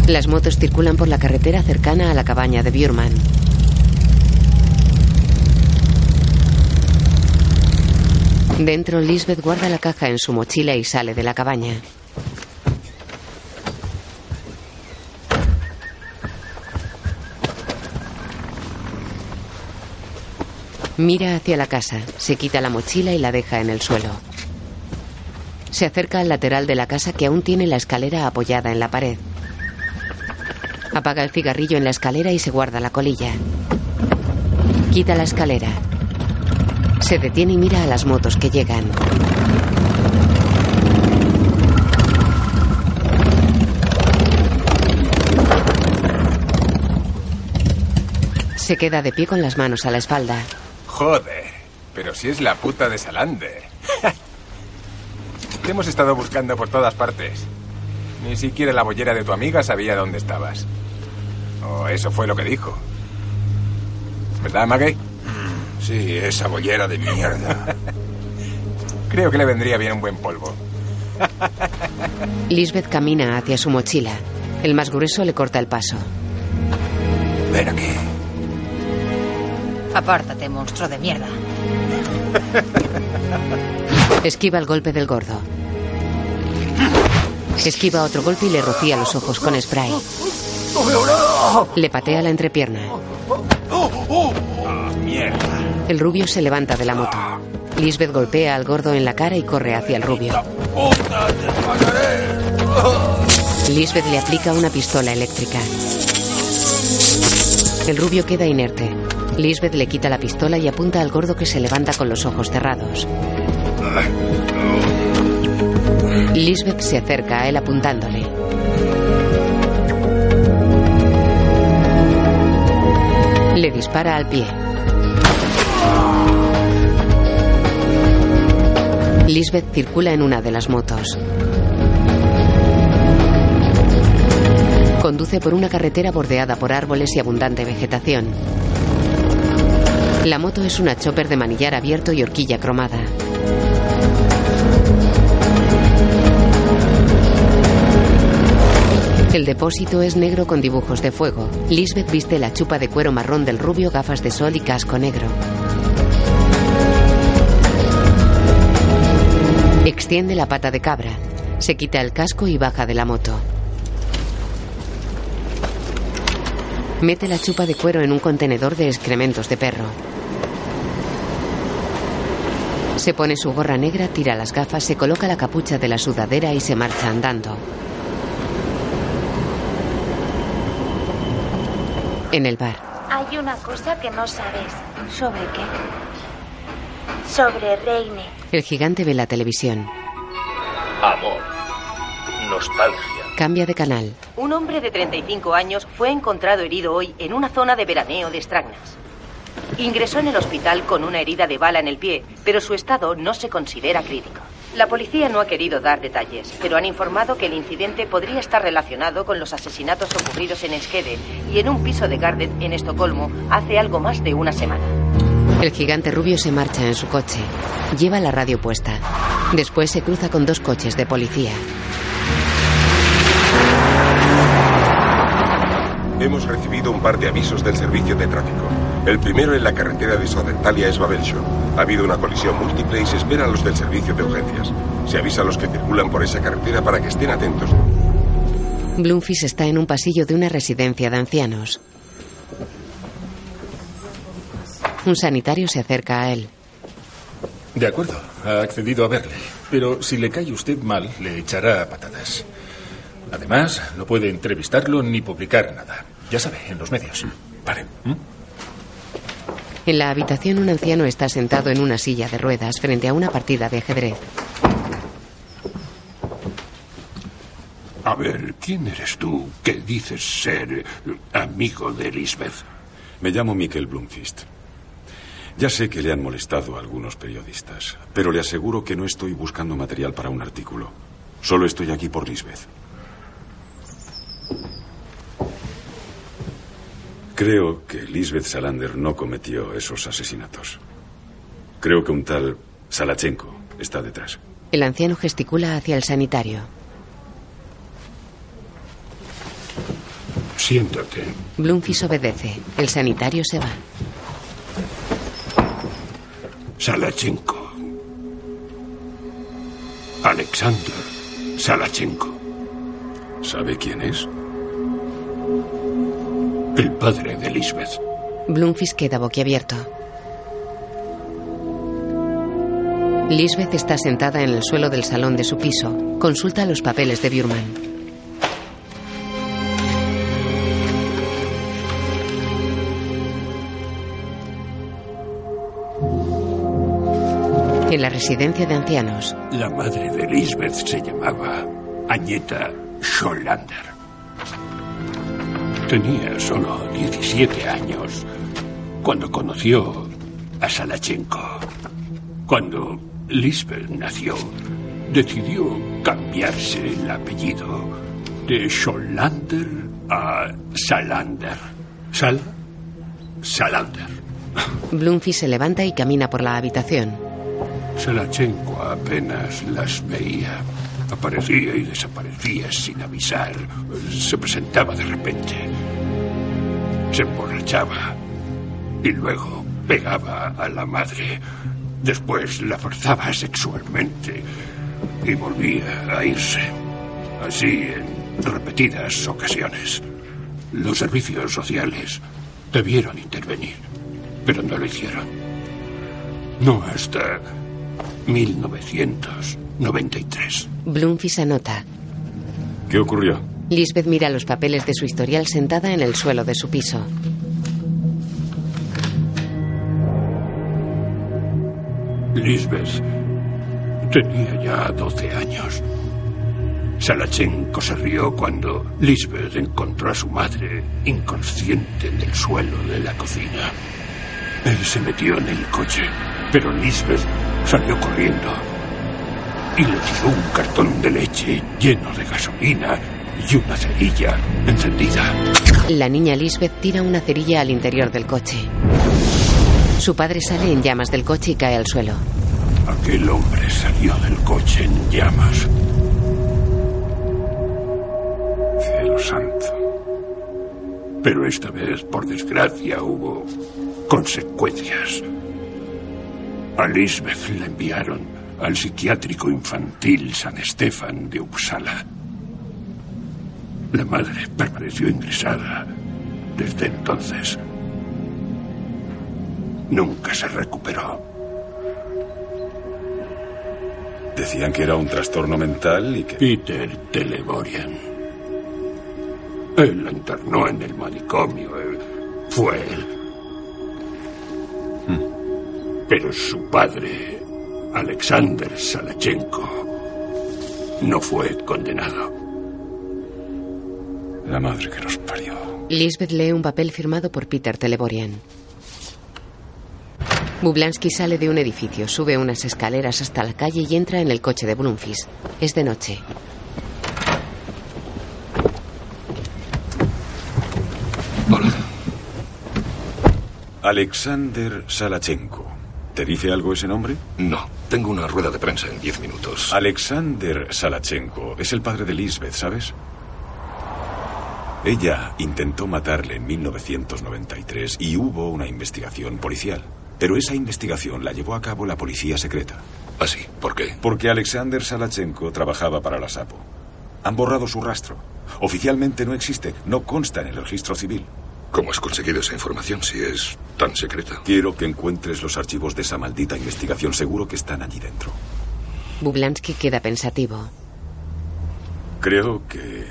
Las motos circulan por la carretera cercana a la cabaña de Bjurman. Dentro, Lisbeth guarda la caja en su mochila y sale de la cabaña. Mira hacia la casa, se quita la mochila y la deja en el suelo. Se acerca al lateral de la casa que aún tiene la escalera apoyada en la pared. Apaga el cigarrillo en la escalera y se guarda la colilla. Quita la escalera. Se detiene y mira a las motos que llegan. Se queda de pie con las manos a la espalda. Joder, pero si es la puta de Salander. Te hemos estado buscando por todas partes. Ni siquiera la bollera de tu amiga sabía dónde estabas. O eso fue lo que dijo. ¿Verdad, Maggie? Sí, esa bollera de mierda. Creo que le vendría bien un buen polvo. Lisbeth camina hacia su mochila. El más grueso le corta el paso. Ven aquí. Apártate, monstruo de mierda. Esquiva el golpe del gordo. Esquiva otro golpe y le rocía los ojos con spray. Le patea la entrepierna. mierda. El rubio se levanta de la moto. Lisbeth golpea al gordo en la cara y corre hacia el rubio. Lisbeth le aplica una pistola eléctrica. El rubio queda inerte. Lisbeth le quita la pistola y apunta al gordo que se levanta con los ojos cerrados. Lisbeth se acerca a él apuntándole. Le dispara al pie. Lisbeth circula en una de las motos. Conduce por una carretera bordeada por árboles y abundante vegetación. La moto es una chopper de manillar abierto y horquilla cromada. El depósito es negro con dibujos de fuego. Lisbeth viste la chupa de cuero marrón del rubio, gafas de sol y casco negro. Extiende la pata de cabra. Se quita el casco y baja de la moto. Mete la chupa de cuero en un contenedor de excrementos de perro. Se pone su gorra negra, tira las gafas, se coloca la capucha de la sudadera y se marcha andando. En el bar. Hay una cosa que no sabes. ¿Sobre qué? Sobre Reine. El gigante ve la televisión. Amor. Nostalgia. Cambia de canal. Un hombre de 35 años fue encontrado herido hoy en una zona de veraneo de Stragnas. Ingresó en el hospital con una herida de bala en el pie, pero su estado no se considera crítico. La policía no ha querido dar detalles, pero han informado que el incidente podría estar relacionado con los asesinatos ocurridos en Enskede y en un piso de Gardet en Estocolmo hace algo más de una semana. El gigante rubio se marcha en su coche. Lleva la radio puesta. Después se cruza con dos coches de policía. Hemos recibido un par de avisos del servicio de tráfico. El primero en la carretera de Sodentalia es Babelshow. Ha habido una colisión múltiple y se espera a los del servicio de urgencias. Se avisa a los que circulan por esa carretera para que estén atentos. Bloomfish está en un pasillo de una residencia de ancianos. Un sanitario se acerca a él. De acuerdo, ha accedido a verle. Pero si le cae usted mal, le echará patatas. Además, no puede entrevistarlo ni publicar nada. Ya sabe, en los medios. Vale. ¿Mm? En la habitación un anciano está sentado en una silla de ruedas frente a una partida de ajedrez. A ver, ¿quién eres tú que dices ser amigo de Elizabeth? Me llamo Michael Bloomfist. Ya sé que le han molestado a algunos periodistas, pero le aseguro que no estoy buscando material para un artículo. Solo estoy aquí por Lisbeth. Creo que Lisbeth Salander no cometió esos asesinatos. Creo que un tal Salachenko está detrás. El anciano gesticula hacia el sanitario. Siéntate. Bloomfish obedece. El sanitario se va. Salachenko. Alexander Salachenko. ¿Sabe quién es? El padre de Lisbeth. Bloomfish queda boquiabierto. Lisbeth está sentada en el suelo del salón de su piso. Consulta los papeles de Bjurman. En la residencia de ancianos. La madre de Lisbeth se llamaba Agneta Schollander. Tenía solo 17 años cuando conoció a Salachenko. Cuando Lisbeth nació, decidió cambiarse el apellido de Schollander a Salander. Sal Salander. Bloomfish se levanta y camina por la habitación. Salachenko apenas las veía. Aparecía y desaparecía sin avisar. Se presentaba de repente. Se emborrachaba. Y luego pegaba a la madre. Después la forzaba sexualmente. Y volvía a irse. Así en repetidas ocasiones. Los servicios sociales debieron intervenir. Pero no lo hicieron. No hasta 1993. Bloomfish anota. ¿Qué ocurrió? Lisbeth mira los papeles de su historial sentada en el suelo de su piso. Lisbeth tenía ya 12 años. Salachenko se rió cuando Lisbeth encontró a su madre inconsciente en el suelo de la cocina. Él se metió en el coche, pero Lisbeth salió corriendo y le tiró un cartón de leche lleno de gasolina y una cerilla encendida. La niña Lisbeth tira una cerilla al interior del coche. Su padre sale en llamas del coche y cae al suelo. Aquel hombre salió del coche en llamas. Cielo santo. Pero esta vez, por desgracia, hubo consecuencias. A Lisbeth la enviaron al psiquiátrico infantil San Estefan de Uppsala. La madre permaneció ingresada desde entonces. Nunca se recuperó. Decían que era un trastorno mental y que... Peter Teleborian. Él la internó en el manicomio. eh, fue él. Pero su padre, Alexander Salachenko, no fue condenado. La madre que nos parió. Lisbeth lee un papel firmado por Peter Teleborian. Bublansky sale de un edificio, sube unas escaleras hasta la calle y entra en el coche de Blumfis. Es de noche. Alexander Salachenko. ¿Te dice algo ese nombre? No, tengo una rueda de prensa en diez minutos. Alexander Salachenko es el padre de Lisbeth, ¿sabes? Ella intentó matarle en 1993 y hubo una investigación policial. Pero esa investigación la llevó a cabo la policía secreta. ¿Ah, sí? ¿Por qué? Porque Alexander Salachenko trabajaba para la SAPO. Han borrado su rastro. Oficialmente no existe, no consta en el registro civil. ¿Cómo has conseguido esa información si es tan secreta? Quiero que encuentres los archivos de esa maldita investigación. Seguro que están allí dentro. Bublansky queda pensativo. Creo que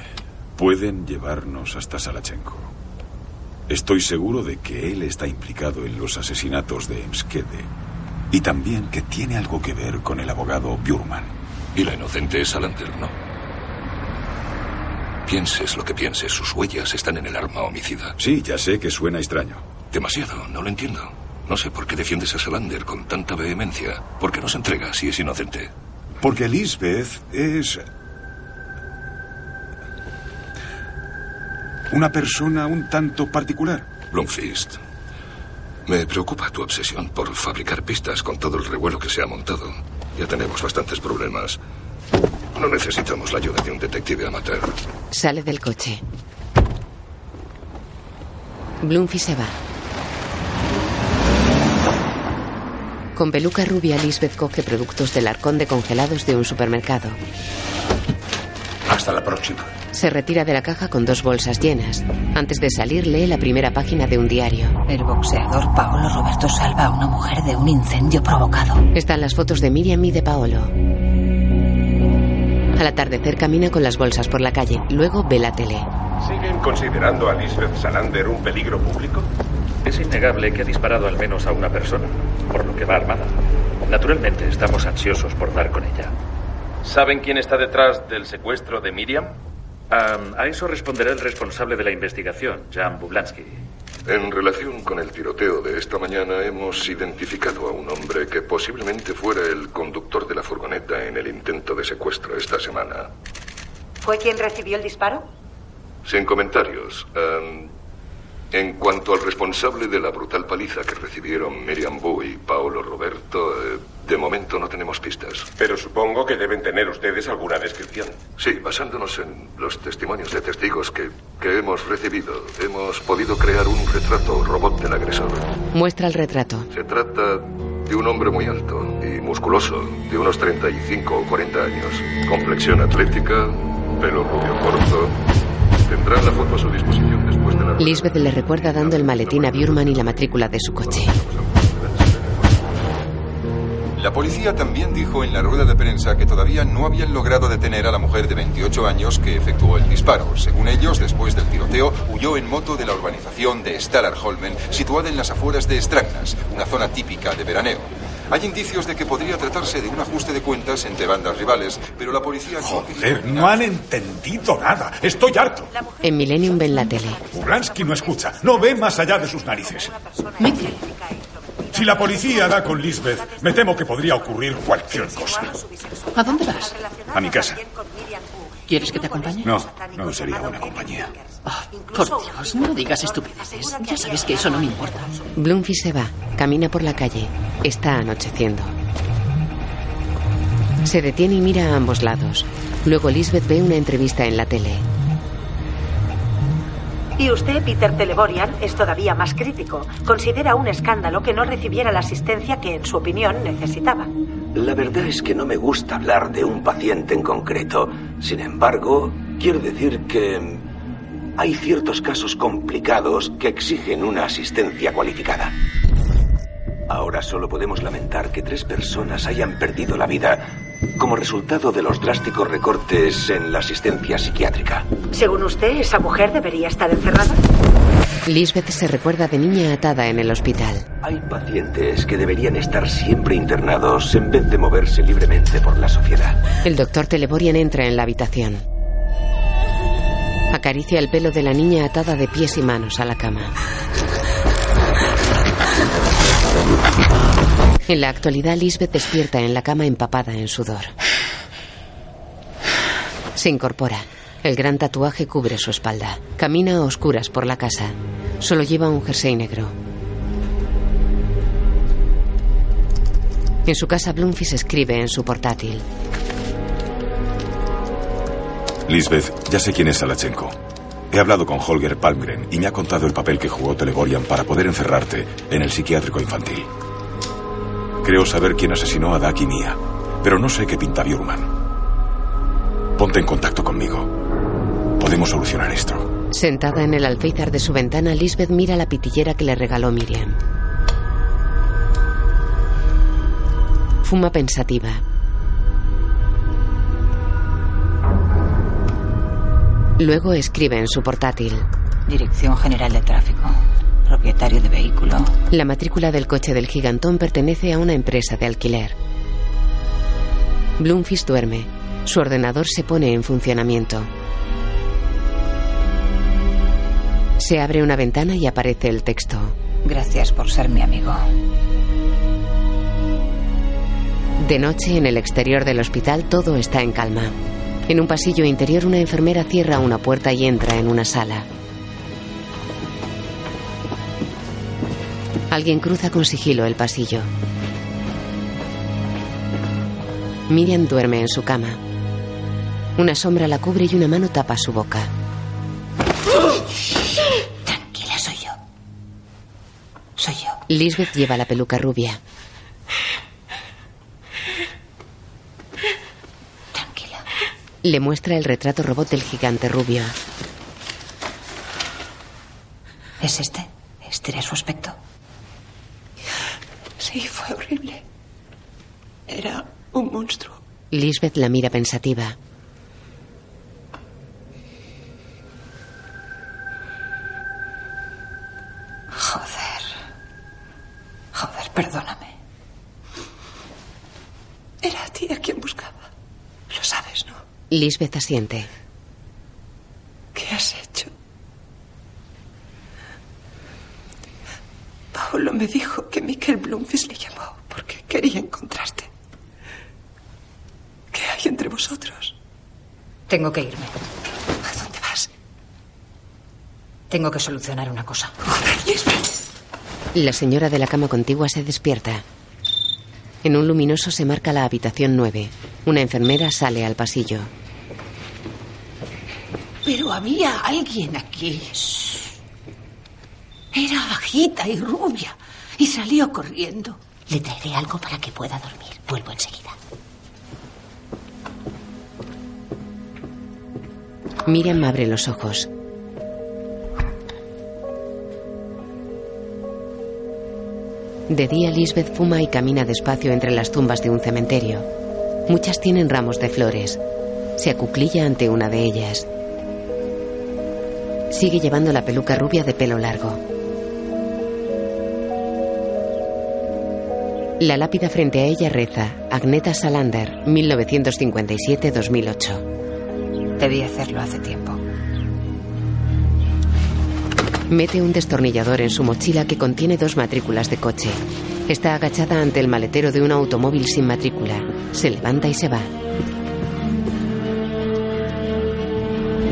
pueden llevarnos hasta Salachenko. Estoy seguro de que él está implicado en los asesinatos de Emskede y también que tiene algo que ver con el abogado Bjurman. Y la inocente es Salander, ¿no? Pienses lo que pienses, sus huellas están en el arma homicida. Sí, ya sé que suena extraño. Demasiado, no lo entiendo. No sé por qué defiendes a Salander con tanta vehemencia. ¿Por qué no se entrega si es inocente? Porque Lisbeth es... Una persona un tanto particular. Blomfist. Me preocupa tu obsesión por fabricar pistas con todo el revuelo que se ha montado. Ya tenemos bastantes problemas. No necesitamos la ayuda de un detective amateur. Sale del coche. Bloomfield se va. Con peluca rubia, Lisbeth coge productos del arcón de congelados de un supermercado. Hasta la próxima. Se retira de la caja con dos bolsas llenas. Antes de salir, lee la primera página de un diario. El boxeador Paolo Roberto salva a una mujer de un incendio provocado. Están las fotos de Miriam y de Paolo. Al atardecer camina con las bolsas por la calle. Luego ve la tele. ¿Siguen considerando a Lisbeth Salander un peligro público? Es innegable que ha disparado al menos a una persona, por lo que va armada. Naturalmente, estamos ansiosos por dar con ella. ¿Saben quién está detrás del secuestro de Miriam? Um, a eso responderá el responsable de la investigación, Jan Bublansky. En relación con el tiroteo de esta mañana, hemos identificado a un hombre que posiblemente fuera el conductor de la furgoneta en el intento de secuestro esta semana. ¿Fue quien recibió el disparo? Sin comentarios. Um, en cuanto al responsable de la brutal paliza que recibieron Miriam Boo y Paolo Roberto, eh, de momento no tenemos pistas. Pero supongo que deben tener ustedes alguna descripción. Sí, basándonos en los testimonios de testigos que, que hemos recibido, hemos podido crear un retrato robot del agresor. Muestra el retrato. Se trata de un hombre muy alto y musculoso, de unos 35 o 40 años. Complexión atlética, pelo rubio corto. Tendrán la foto a su disposición después de la... Lisbeth le recuerda dando el maletín a Bjurman y la matrícula de su coche. La policía también dijo en la rueda de prensa que todavía no habían logrado detener a la mujer de 28 años que efectuó el disparo. Según ellos, después del tiroteo, huyó en moto de la urbanización de Stalarholmen, situada en las afueras de Strangnas, una zona típica de veraneo. Hay indicios de que podría tratarse de un ajuste de cuentas entre bandas rivales, pero la policía... Joder, no han entendido nada. Estoy harto. En Millennium ven la tele. No escucha, no ve más allá de sus narices. Si la policía da con Lisbeth, me temo que podría ocurrir cualquier cosa. ¿A dónde vas? A mi casa. ¿Quieres que te acompañe? No, no sería buena compañía. Ah, por Dios, no digas estupideces. Ya sabes que eso no me importa. Bloomfield se va. Camina por la calle. Está anocheciendo. Se detiene y mira a ambos lados. Luego Lisbeth ve una entrevista en la tele. Y usted, Peter Teleborian, es todavía más crítico. Considera un escándalo que no recibiera la asistencia que, en su opinión, necesitaba. La verdad es que no me gusta hablar de un paciente en concreto. Sin embargo, quiero decir que hay ciertos casos complicados que exigen una asistencia cualificada. Ahora solo podemos lamentar que tres personas hayan perdido la vida como resultado de los drásticos recortes en la asistencia psiquiátrica. Según usted, ¿esa mujer debería estar encerrada? Lisbeth se recuerda de niña atada en el hospital. Hay pacientes que deberían estar siempre internados en vez de moverse libremente por la sociedad. El doctor Teleborian entra en la habitación. Acaricia el pelo de la niña atada de pies y manos a la cama. En la actualidad, Lisbeth despierta en la cama empapada en sudor. Se incorpora. El gran tatuaje cubre su espalda. Camina a oscuras por la casa. Solo lleva un jersey negro. En su casa, Bloomfish escribe en su portátil. Lisbeth, ya sé quién es Salachenko. He hablado con Holger Palmgren y me ha contado el papel que jugó Telegorian para poder encerrarte en el psiquiátrico infantil. Creo saber quién asesinó a Dak y Mia, pero no sé qué pinta Bjurman. Ponte en contacto conmigo. Podemos solucionar esto. Sentada en el alféizar de su ventana, Lisbeth mira la pitillera que le regaló Miriam. Fuma pensativa. Luego escribe en su portátil. Dirección General de Tráfico. Propietario de vehículo. La matrícula del coche del gigantón pertenece a una empresa de alquiler. Bloomfish duerme. Su ordenador se pone en funcionamiento. Se abre una ventana y aparece el texto. Gracias por ser mi amigo. De noche, en el exterior del hospital, todo está en calma. En un pasillo interior, una enfermera cierra una puerta y entra en una sala. Alguien cruza con sigilo el pasillo. Miriam duerme en su cama. Una sombra la cubre y una mano tapa su boca. Tranquila, soy yo. Soy yo. Lisbeth lleva la peluca rubia. Tranquila. Le muestra el retrato robot del gigante rubio. ¿Es este? ¿Este era su aspecto? Sí, fue horrible. Era un monstruo. Lisbeth la mira pensativa. Joder. Joder, perdóname. Era a ti a quien buscaba. Lisbeth asiente. ¿Qué has hecho? Paulo me dijo que Michael Bloomfield le llamó porque quería encontrarte. ¿Qué hay entre vosotros? Tengo que irme. ¿A dónde vas? Tengo que solucionar una cosa. La señora de la cama contigua se despierta. En un luminoso se marca la habitación 9. Una enfermera sale al pasillo. Pero había alguien aquí. Era bajita y rubia. Y salió corriendo. Le traeré algo para que pueda dormir. Vuelvo enseguida. Miriam abre los ojos. De día, Lisbeth fuma y camina despacio entre las tumbas de un cementerio. Muchas tienen ramos de flores. Se acuclilla ante una de ellas. Sigue llevando la peluca rubia de pelo largo. La lápida frente a ella reza Agneta Salander, 1957-2008. Debí hacerlo hace tiempo. Mete un destornillador en su mochila que contiene dos matrículas de coche. Está agachada ante el maletero de un automóvil sin matrícula. Se levanta y se va.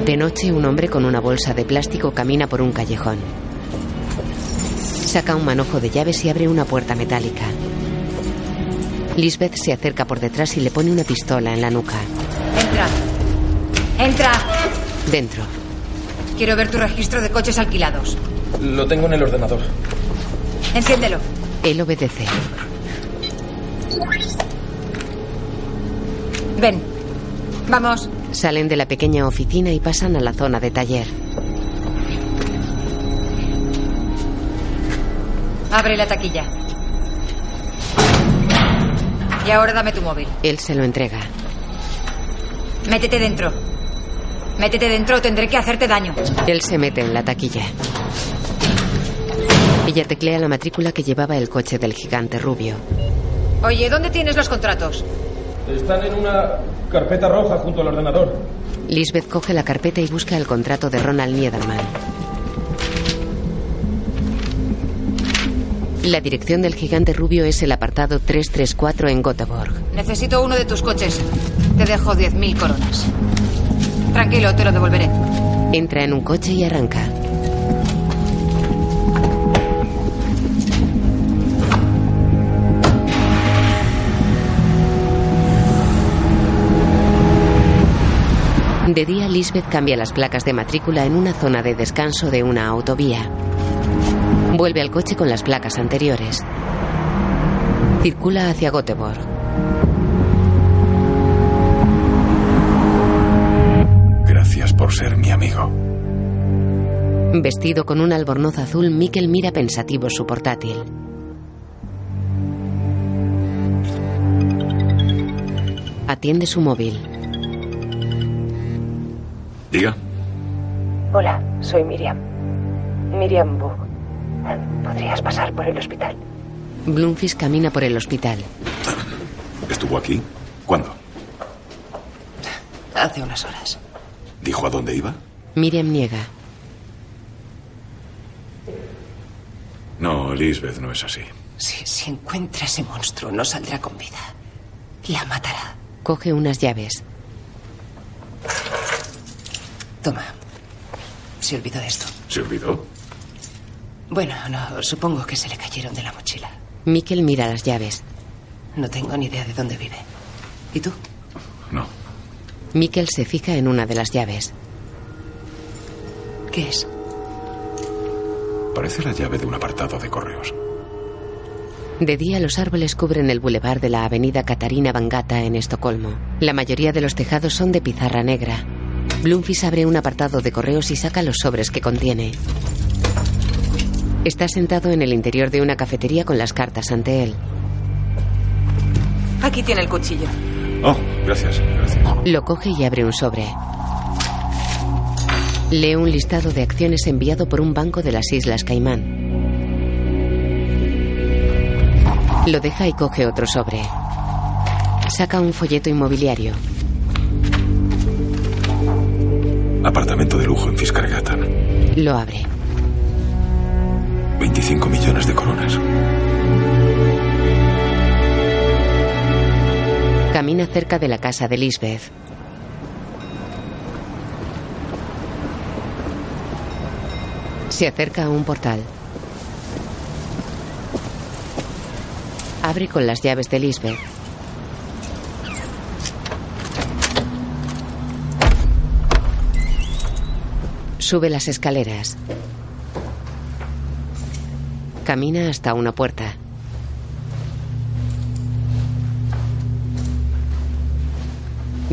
De noche, un hombre con una bolsa de plástico camina por un callejón. Saca un manojo de llaves y abre una puerta metálica. Lisbeth se acerca por detrás y le pone una pistola en la nuca. Entra. Entra. Dentro. Quiero ver tu registro de coches alquilados. Lo tengo en el ordenador. Enciéndelo. Él obedece. Ven. Vamos. Salen de la pequeña oficina y pasan a la zona de taller. Abre la taquilla. Y ahora dame tu móvil. Él se lo entrega. Métete dentro. Métete dentro o tendré que hacerte daño. Él se mete en la taquilla. Ella teclea la matrícula que llevaba el coche del gigante rubio. Oye, ¿dónde tienes los contratos? Están en una carpeta roja junto al ordenador. Lisbeth coge la carpeta y busca el contrato de Ronald Niederman. La dirección del gigante rubio es el apartado 334 en Göteborg. Necesito uno de tus coches. Te dejo 10.000 coronas. Tranquilo, te lo devolveré. Entra en un coche y arranca. De día, Lisbeth cambia las placas de matrícula en una zona de descanso de una autovía. Vuelve al coche con las placas anteriores. Circula hacia Göteborg. Por ser mi amigo. Vestido con un albornoz azul, Mikkel mira pensativo su portátil. Atiende su móvil. Diga. Hola, soy Miriam. Miriam Bu. ¿Podrías pasar por el hospital? Bloomfish camina por el hospital. ¿Estuvo aquí? ¿Cuándo? Hace unas horas. ¿Dijo a dónde iba? Miriam niega. No, Lisbeth no es así. Si, si encuentra ese monstruo, no saldrá con vida. La matará. Coge unas llaves. Toma. Se olvidó de esto. ¿Se olvidó? Bueno, no, supongo que se le cayeron de la mochila. Mikkel mira las llaves. No tengo ni idea de dónde vive. ¿Y tú? No. Mikkel se fija en una de las llaves. ¿Qué es? Parece la llave de un apartado de correos. De día los árboles cubren el bulevar de la avenida Catarina Bangata en Estocolmo. La mayoría de los tejados son de pizarra negra. Bloomfish abre un apartado de correos y saca los sobres que contiene. Está sentado en el interior de una cafetería con las cartas ante él. Aquí tiene el cuchillo. Oh, gracias, gracias. Lo coge y abre un sobre. Lee un listado de acciones enviado por un banco de las Islas Caimán. Lo deja y coge otro sobre. Saca un folleto inmobiliario. Apartamento de lujo en Fiskargatan. Lo abre. 25 millones de coronas. Camina cerca de la casa de Lisbeth. Se acerca a un portal. Abre con las llaves de Lisbeth. Sube las escaleras. Camina hasta una puerta.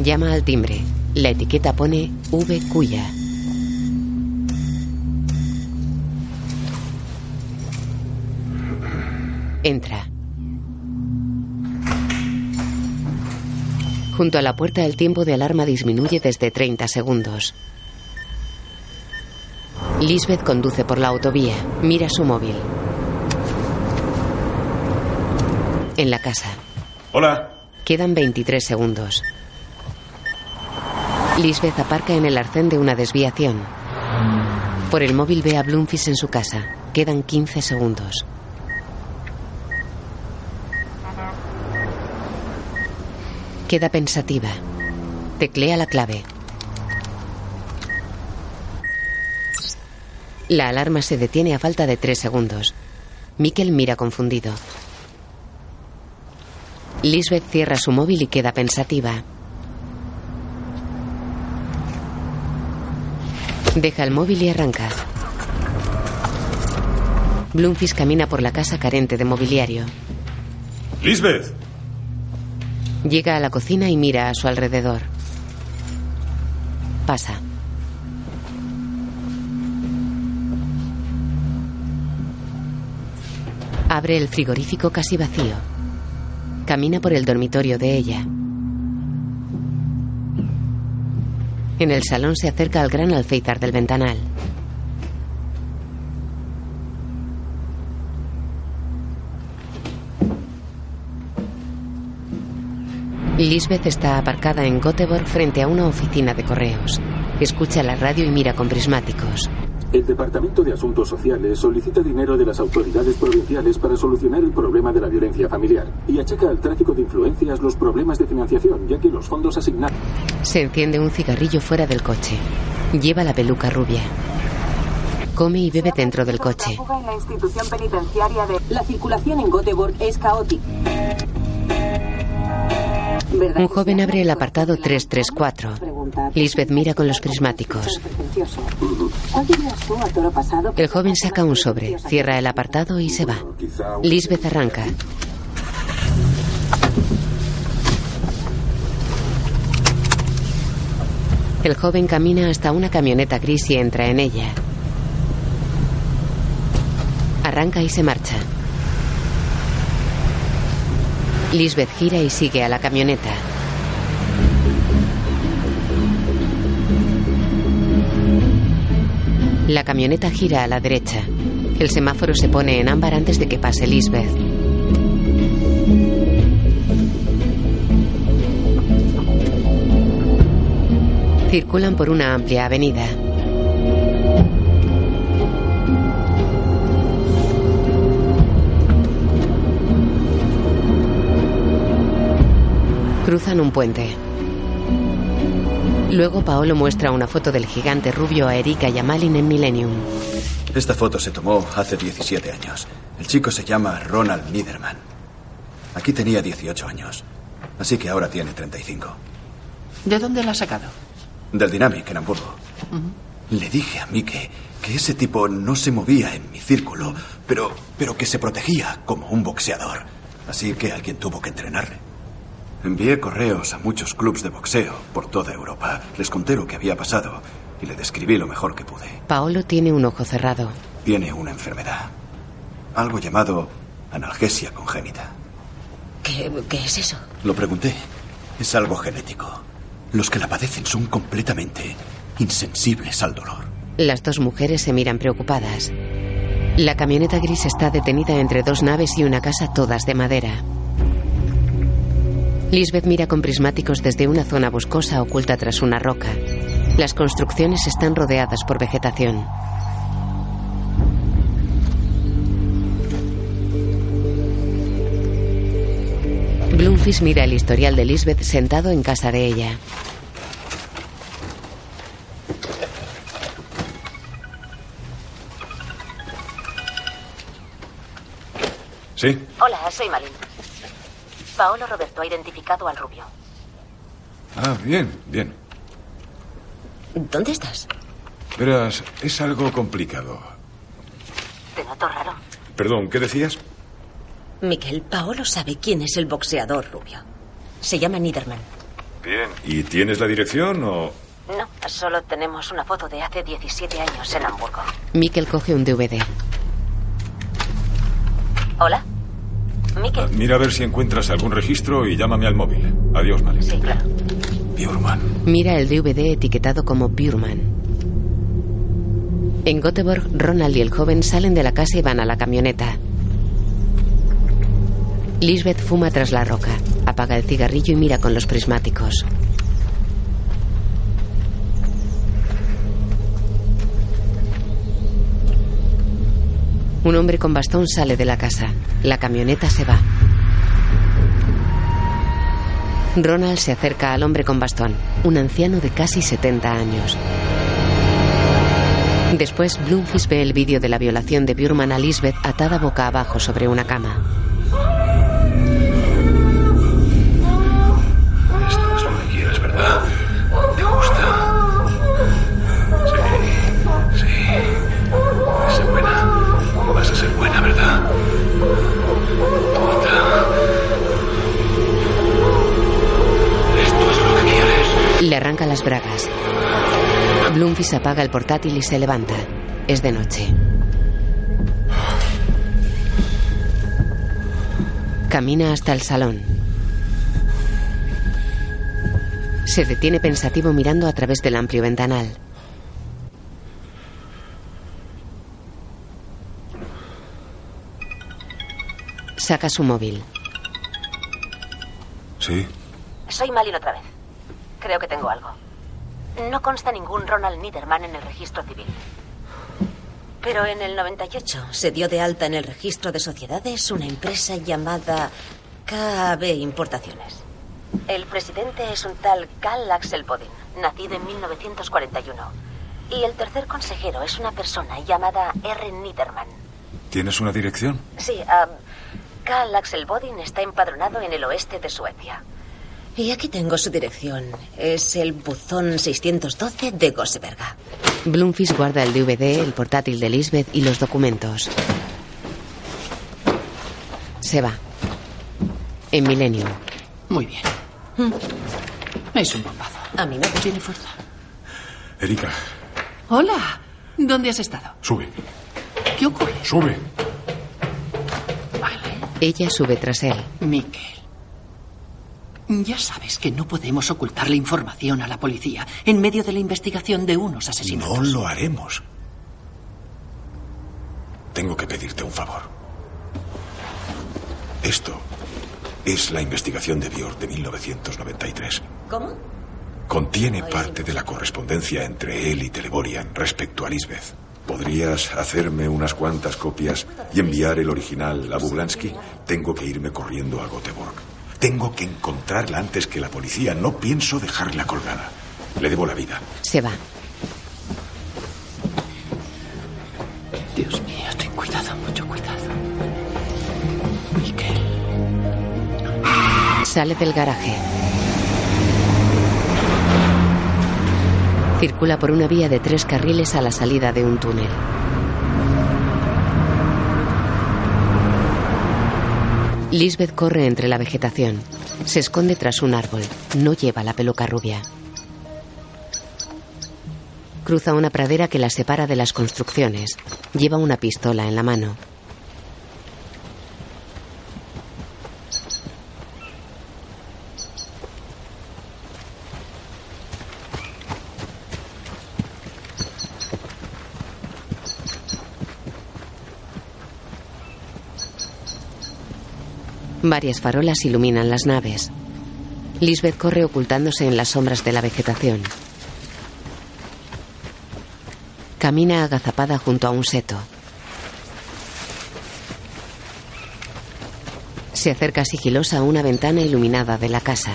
Llama al timbre. La etiqueta pone V Cuya. Entra. Junto a la puerta el tiempo de alarma disminuye desde 30 segundos. Lisbeth conduce por la autovía. Mira su móvil. En la casa. Hola. Quedan 23 segundos. Lisbeth aparca en el arcén de una desviación. Por el móvil ve a Bloomfish en su casa. Quedan 15 segundos. Queda pensativa. Teclea la clave. La alarma se detiene a falta de tres segundos. Mikkel mira confundido. Lisbeth cierra su móvil y queda pensativa. Deja el móvil y arranca. Bloomfish camina por la casa carente de mobiliario. Lisbeth. Llega a la cocina y mira a su alrededor. Pasa. Abre el frigorífico casi vacío. Camina por el dormitorio de ella. En el salón se acerca al gran alféizar del ventanal. Lisbeth está aparcada en Göteborg frente a una oficina de correos. Escucha la radio y mira con prismáticos. El Departamento de Asuntos Sociales solicita dinero de las autoridades provinciales para solucionar el problema de la violencia familiar y achaca al tráfico de influencias los problemas de financiación, ya que los fondos asignados. Se enciende un cigarrillo fuera del coche. Lleva la peluca rubia. Come y bebe dentro del coche. En la institución penitenciaria de... La circulación en Göteborg es caótica. Un joven abre el apartado 334. Lisbeth mira con los prismáticos. El joven saca un sobre, cierra el apartado y se va. Lisbeth arranca. El joven camina hasta una camioneta gris y entra en ella. Arranca y se marcha. Lisbeth gira y sigue a la camioneta. La camioneta gira a la derecha. El semáforo se pone en ámbar antes de que pase Lisbeth. Circulan por una amplia avenida. Cruzan un puente. Luego Paolo muestra una foto del gigante rubio a Erika y a Malin en Millennium. Esta foto se tomó hace 17 años. El chico se llama Ronald Niederman. Aquí tenía 18 años. Así que ahora tiene 35. ¿De dónde la ha sacado? Del Dynamic en Hamburgo. Le dije a Mike que ese tipo no se movía en mi círculo, pero, pero que se protegía como un boxeador. Así que alguien tuvo que entrenarle. Envié correos a muchos clubs de boxeo por toda Europa. Les conté lo que había pasado y le describí lo mejor que pude. Paolo tiene un ojo cerrado. Tiene una enfermedad. Algo llamado analgesia congénita. ¿Qué, qué es eso? Lo pregunté. Es algo genético. Los que la padecen son completamente insensibles al dolor. Las dos mujeres se miran preocupadas. La camioneta gris está detenida entre dos naves y una casa todas de madera. Lisbeth mira con prismáticos desde una zona boscosa oculta tras una roca. Las construcciones están rodeadas por vegetación. Bloomfish mira el historial de Lisbeth sentado en casa de ella. ¿Sí? Hola, soy Malin. Paolo Roberto ha identificado al rubio. Ah, bien, bien. ¿Dónde estás? Verás, es algo complicado. Te noto raro. Perdón, ¿qué decías? Miquel, Paolo sabe quién es el boxeador rubio. Se llama Niederman. Bien. ¿Y tienes la dirección o...? No, solo tenemos una foto de hace 17 años en Hamburgo. Mikkel coge un DVD. Hola. Ah, Mira a ver si encuentras algún registro y llámame al móvil. Adiós. Sí, claro. Bjurman. Mira el DVD etiquetado como Bjurman. En Göteborg, Ronald y el joven salen de la casa y van a la camioneta. Lisbeth fuma tras la roca, apaga el cigarrillo y mira con los prismáticos. Un hombre con bastón sale de la casa. La camioneta se va. Ronald se acerca al hombre con bastón, un anciano de casi 70 años. Después, Bloomfish ve el vídeo de la violación de Bjurman a Lisbeth atada boca abajo sobre una cama. Las bragas. Bloomfish apaga el portátil y se levanta. Es de noche. Camina hasta el salón. Se detiene pensativo mirando a través del amplio ventanal. Saca su móvil. ¿Sí? Soy Malin otra vez. Creo que tengo algo. No consta ningún Ronald Niederman en el registro civil. Pero en el 98 se dio de alta en el registro de sociedades una empresa llamada KB Importaciones. El presidente es un tal Carl Axel Bodin, nacido en 1941. Y el tercer consejero es una persona llamada R. Niederman. ¿Tienes una dirección? Sí, um, Carl Axel Bodin está empadronado en el oeste de Suecia. Y aquí tengo su dirección. Es el buzón 612 de Goseberga. Bloomfish guarda el DVD, el portátil de Lisbeth y los documentos. Se va. En Millennium. Muy bien. Mm. Es un bombazo. A mí me tiene fuerza. Erika, Hola. ¿Dónde has estado? sube. ¿Qué ocurre? Sube. Ella sube tras él. Miquel. Ya sabes que no podemos ocultarle información a la policía en medio de la investigación de unos asesinatos. No lo haremos. Tengo que pedirte un favor. Esto es la investigación de Björk de 1993. ¿Cómo? Contiene parte de la correspondencia entre él y Teleborian respecto a Lisbeth. ¿Podrías hacerme unas cuantas copias y enviar el original a Bublansky? Tengo que irme corriendo a Göteborg. Tengo que encontrarla antes que la policía. No pienso dejarla colgada. Le debo la vida. Se va. Dios mío, ten cuidado, mucho cuidado. Sale del garaje. Circula por una vía de tres carriles a la salida de un túnel. Lisbeth corre entre la vegetación. Se esconde tras un árbol. No lleva la peluca rubia. Cruza una pradera que la separa de las construcciones. Lleva una pistola en la mano. Varias farolas iluminan las naves. Lisbeth corre ocultándose en las sombras de la vegetación. Camina agazapada junto a un seto. Se acerca sigilosa a una ventana iluminada de la casa.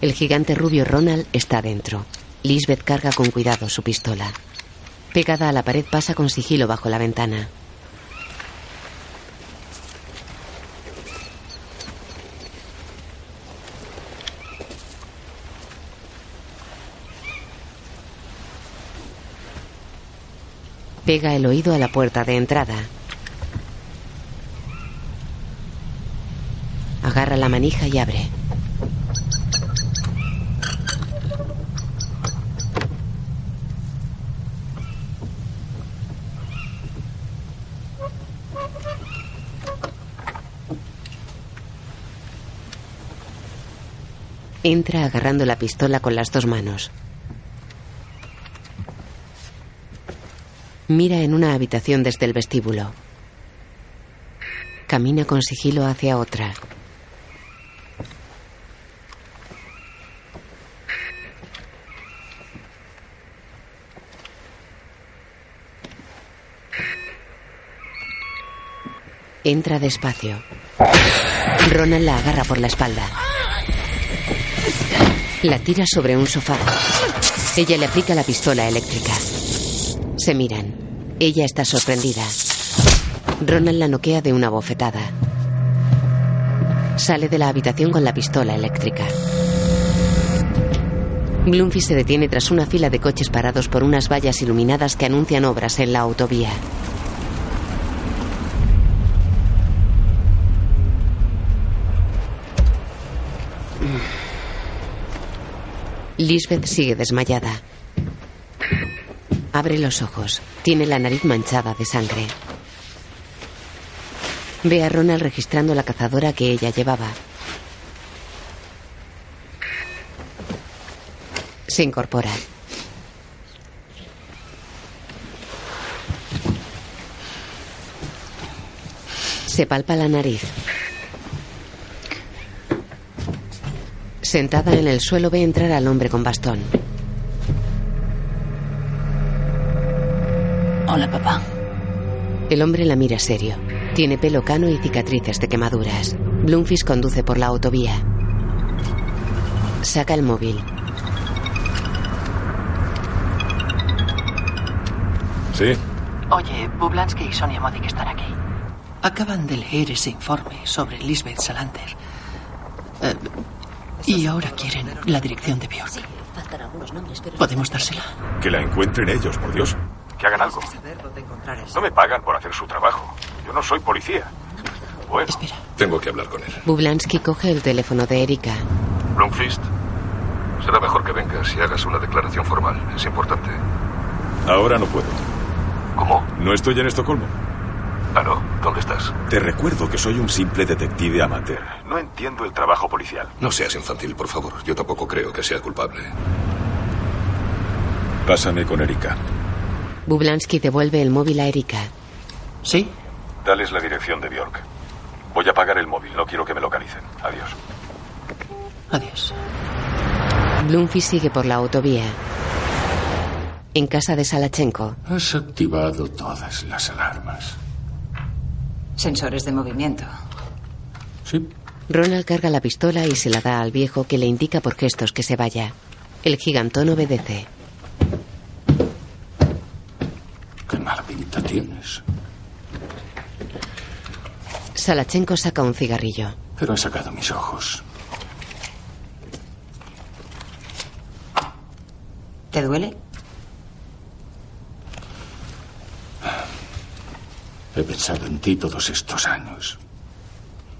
El gigante rubio Ronald está dentro. Lisbeth carga con cuidado su pistola. Pegada a la pared pasa con sigilo bajo la ventana. Pega el oído a la puerta de entrada. Agarra la manija y abre. Entra agarrando la pistola con las dos manos. Mira en una habitación desde el vestíbulo. Camina con sigilo hacia otra. Entra despacio. Ronald la agarra por la espalda. La tira sobre un sofá. Ella le aplica la pistola eléctrica. Se miran. Ella está sorprendida. Ronald la noquea de una bofetada. Sale de la habitación con la pistola eléctrica. Bloomfield se detiene tras una fila de coches parados por unas vallas iluminadas que anuncian obras en la autovía. Lisbeth sigue desmayada. Abre los ojos. Tiene la nariz manchada de sangre. Ve a Ronald registrando la cazadora que ella llevaba. Se incorpora. Se palpa la nariz. Sentada en el suelo ve entrar al hombre con bastón. Hola, papá. El hombre la mira serio. Tiene pelo cano y cicatrices de quemaduras. Bloomfish conduce por la autovía. Saca el móvil. Sí. Oye, Bublansky y Sonia Modik están aquí. Acaban de leer ese informe sobre Lisbeth Salander. Eh, y ahora quieren la dirección de Bjork. ¿Podemos dársela? Que la encuentren ellos, por Dios. Que hagan algo. No me pagan por hacer su trabajo. Yo no soy policía. Bueno, Tengo que hablar con él. Bublansky coge el teléfono de Erika. Blomfist, será mejor que vengas y hagas una declaración formal. Es importante. Ahora no puedo. ¿Cómo? No estoy en Estocolmo. Ah, no. ¿Dónde estás? Te recuerdo que soy un simple detective amateur. No entiendo el trabajo policial. No seas infantil, por favor. Yo tampoco creo que sea culpable. Pásame con Erika. Bublansky devuelve el móvil a Erika. ¿Sí? Dales la dirección de Bjork. Voy a apagar el móvil. No quiero que me localicen. Adiós. Adiós. Bloomfish sigue por la autovía. En casa de Salachenko. Has activado todas las alarmas. Sensores de movimiento. Sí. Ronald carga la pistola y se la da al viejo que le indica por gestos que se vaya. El gigantón obedece. Qué mala pinta tienes. Salachenko saca un cigarrillo. Pero ha sacado mis ojos. ¿Te duele? He pensado en ti todos estos años.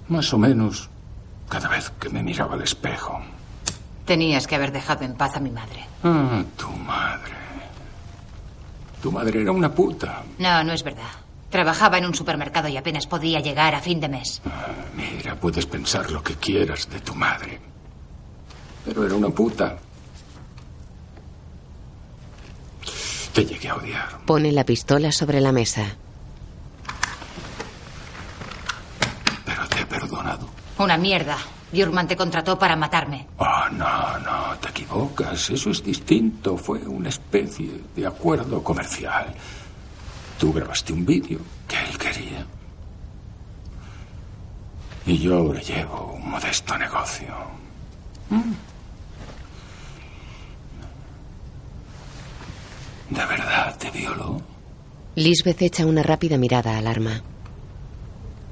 Más o menos cada vez que me miraba al espejo. Tenías que haber dejado en paz a mi madre. Ah, tu madre. Tu madre era una puta. No, no es verdad. Trabajaba en un supermercado y apenas podía llegar a fin de mes. Mira, puedes pensar lo que quieras de tu madre. Pero era una puta. Te llegué a odiar. Pone la pistola sobre la mesa. Pero te he perdonado. Una mierda. Bjurman te contrató para matarme. Oh, no, no, te equivocas. Eso es distinto. Fue una especie de acuerdo comercial. Tú grabaste un vídeo que él quería. Y yo ahora llevo un modesto negocio. Mm. ¿De verdad te violó? Lisbeth echa una rápida mirada al arma.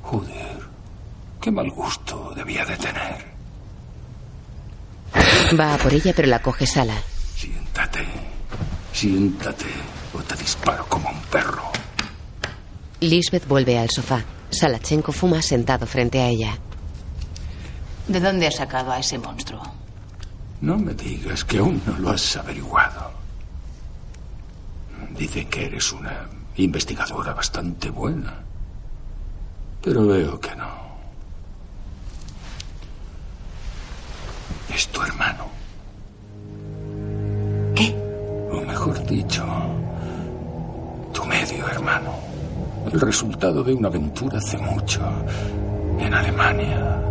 Joder, qué mal gusto debía de tener. Va a por ella, pero la coge Sala. Siéntate, siéntate o te disparo como un perro. Lisbeth vuelve al sofá. Salachenko fuma sentado frente a ella. ¿De dónde has sacado a ese monstruo? No me digas que aún no lo has averiguado. Dicen que eres una investigadora bastante buena. Pero veo que no. Es tu hermano. ¿Qué? O mejor dicho, tu medio hermano. El resultado de una aventura hace mucho. En Alemania.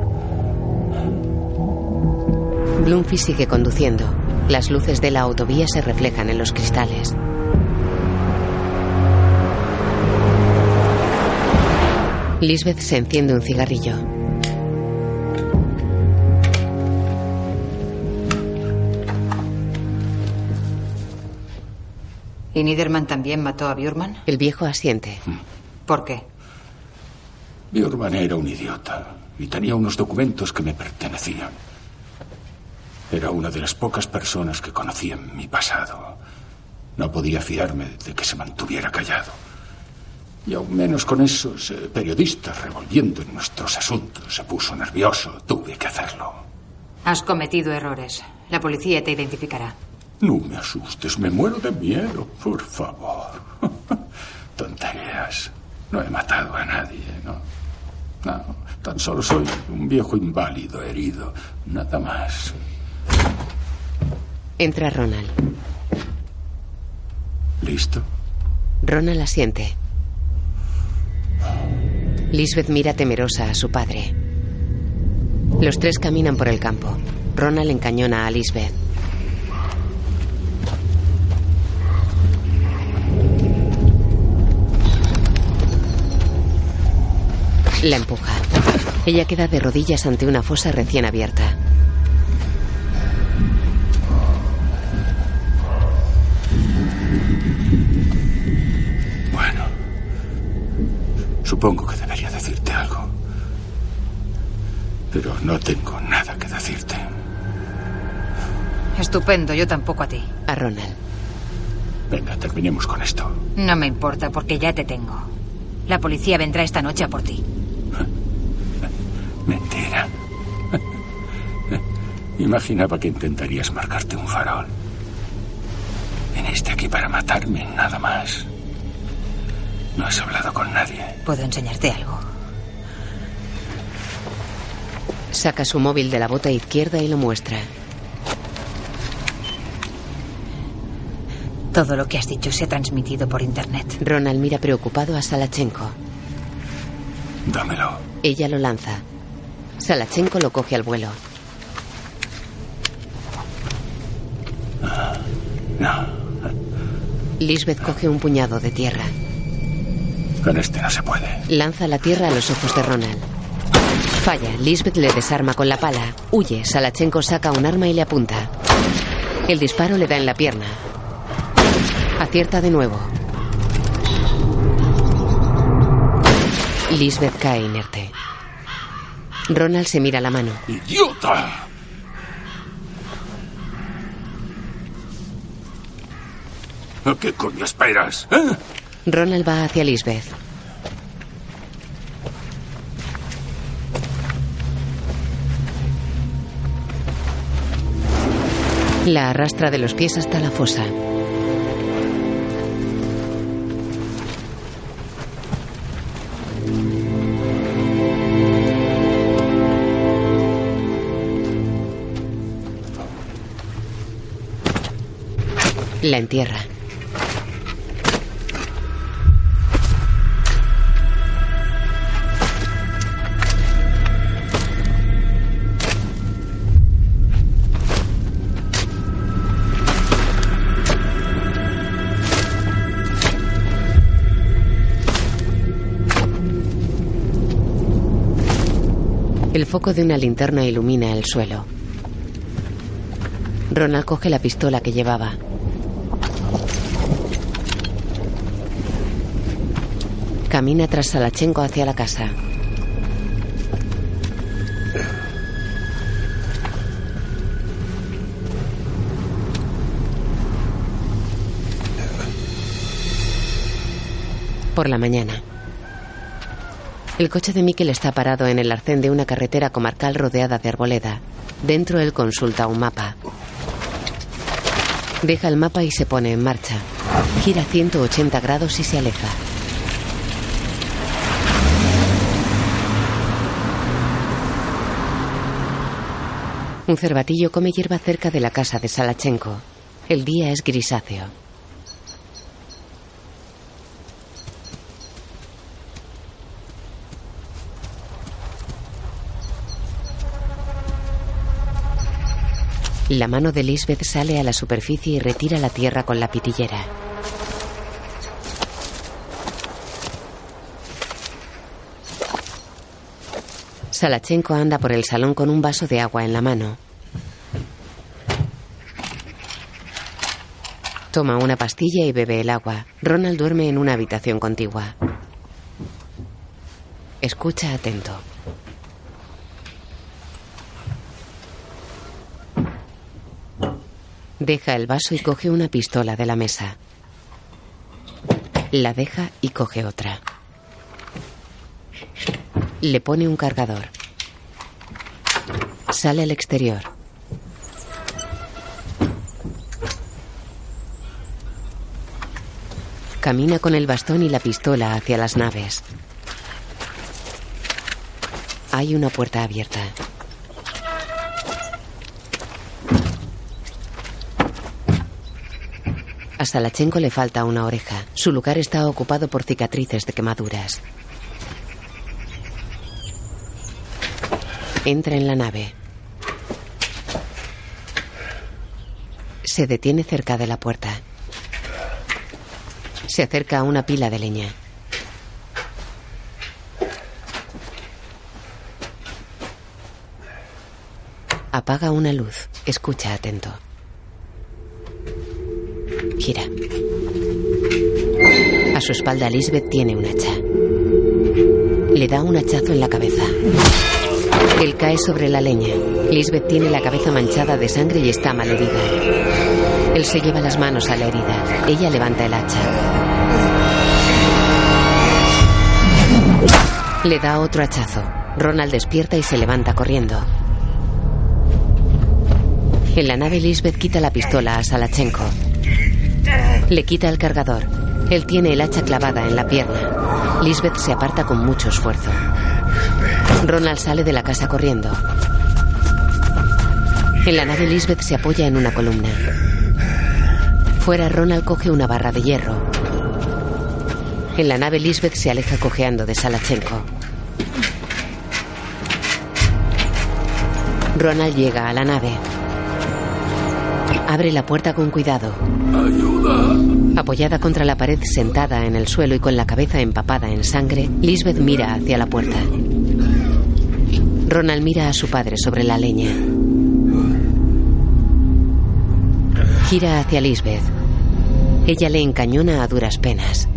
Bloomfish sigue conduciendo. Las luces de la autovía se reflejan en los cristales. Lisbeth se enciende un cigarrillo. ¿Y Niederman también mató a Bjurman? El viejo asiente. ¿Por qué? Bjorman era un idiota y tenía unos documentos que me pertenecían. Era una de las pocas personas que conocí en mi pasado. No podía fiarme de que se mantuviera callado. Y aún menos con esos eh, periodistas revolviendo en nuestros asuntos. Se puso nervioso. Tuve que hacerlo. Has cometido errores. La policía te identificará. No me asustes, me muero de miedo, por favor. Tonterías. No he matado a nadie, ¿no? No, tan solo soy un viejo inválido herido, nada más. Entra Ronald. ¿Listo? Ronald asiente. Lisbeth mira temerosa a su padre. Los tres caminan por el campo. Ronald encañona a Lisbeth. La empuja. Ella queda de rodillas ante una fosa recién abierta. Bueno, supongo que debería decirte algo. Pero no tengo nada que decirte. Estupendo, yo tampoco a ti. A Ronald. Venga, terminemos con esto. No me importa porque ya te tengo. La policía vendrá esta noche a por ti. Mentira. Imaginaba que intentarías marcarte un farol. Viniste aquí para matarme, nada más. No has hablado con nadie. Puedo enseñarte algo. Saca su móvil de la bota izquierda y lo muestra. Todo lo que has dicho se ha transmitido por internet. Ronald mira preocupado a Salachenko. Dámelo. Ella lo lanza. Salachenko lo coge al vuelo. No, Lisbeth coge un puñado de tierra. con este no se puede. Lanza la tierra a los ojos de Ronald. Falla. Lisbeth le desarma con la pala. Huye. Salachenko saca un arma y le apunta. El disparo le da en la pierna. Acierta de nuevo. Lisbeth cae inerte. Ronald se mira la mano. ¡Idiota! ¿A qué coño esperas? eh? Ronald va hacia Lisbeth. La arrastra de los pies hasta la fosa. La entierra. El foco de una linterna ilumina el suelo. Ronald coge la pistola que llevaba. Camina tras Salachenko hacia la casa. Por la mañana. El coche de Miquel está parado en el arcén de una carretera comarcal rodeada de arboleda. Dentro él consulta un mapa. Deja el mapa y se pone en marcha. Gira 180 grados y se aleja. Un cervatillo come hierba cerca de la casa de Salachenko. El día es grisáceo. La mano de Lisbeth sale a la superficie y retira la tierra con la pitillera. Salachenko anda por el salón con un vaso de agua en la mano. Toma una pastilla y bebe el agua. Ronald duerme en una habitación contigua. Escucha atento. Deja el vaso y coge una pistola de la mesa. La deja y coge otra. Le pone un cargador. Sale al exterior. Camina con el bastón y la pistola hacia las naves. Hay una puerta abierta. A Salachenko le falta una oreja. Su lugar está ocupado por cicatrices de quemaduras. Entra en la nave. Se detiene cerca de la puerta. Se acerca a una pila de leña. Apaga una luz. Escucha atento. Gira. A su espalda Lisbeth tiene un hacha. Le da un hachazo en la cabeza. Él cae sobre la leña. Lisbeth tiene la cabeza manchada de sangre y está malherida. Él se lleva las manos a la herida. Ella levanta el hacha. Le da otro hachazo. Ronald despierta y se levanta corriendo. En la nave Lisbeth quita la pistola a Salachenko. Le quita el cargador. Él tiene el hacha clavada en la pierna. Lisbeth se aparta con mucho esfuerzo. Ronald sale de la casa corriendo. En la nave Lisbeth se apoya en una columna. Fuera Ronald coge una barra de hierro. En la nave Lisbeth se aleja cojeando de Salachenko. Ronald llega a la nave. Abre la puerta con cuidado. Apoyada contra la pared, sentada en el suelo y con la cabeza empapada en sangre, Lisbeth mira hacia la puerta. Ronald mira a su padre sobre la leña. Gira hacia Lisbeth. Ella le encañona a duras penas.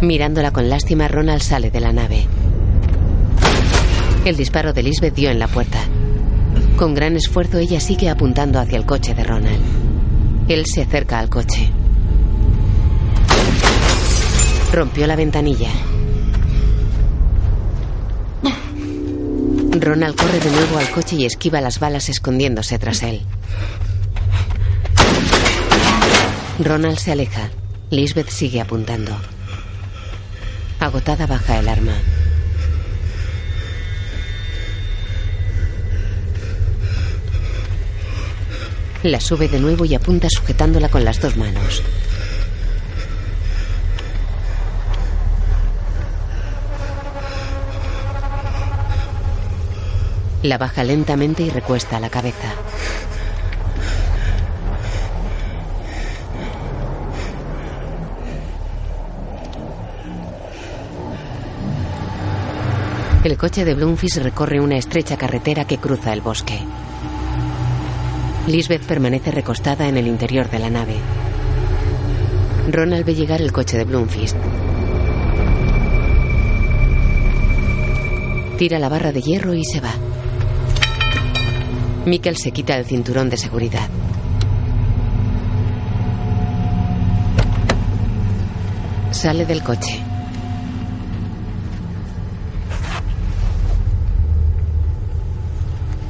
Mirándola con lástima, Ronald sale de la nave. El disparo de Lisbeth dio en la puerta. Con gran esfuerzo ella sigue apuntando hacia el coche de Ronald. Él se acerca al coche. Rompió la ventanilla. Ronald corre de nuevo al coche y esquiva las balas escondiéndose tras él. Ronald se aleja. Lisbeth sigue apuntando. Agotada baja el arma. La sube de nuevo y apunta sujetándola con las dos manos. La baja lentamente y recuesta la cabeza. El coche de Bloomfish recorre una estrecha carretera que cruza el bosque. Lisbeth permanece recostada en el interior de la nave. Ronald ve llegar el coche de Bloomfist. Tira la barra de hierro y se va. Mikkel se quita el cinturón de seguridad. Sale del coche.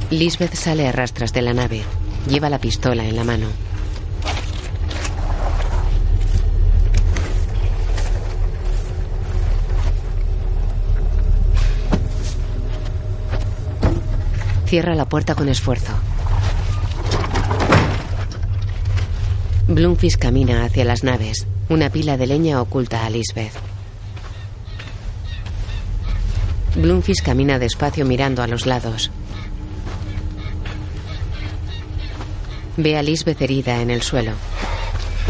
Lisbeth sale a rastras de la nave. Lleva la pistola en la mano. Cierra la puerta con esfuerzo. Bloomfish camina hacia las naves. Una pila de leña oculta a Lisbeth. Bloomfish camina despacio mirando a los lados. Ve a Lisbeth herida en el suelo.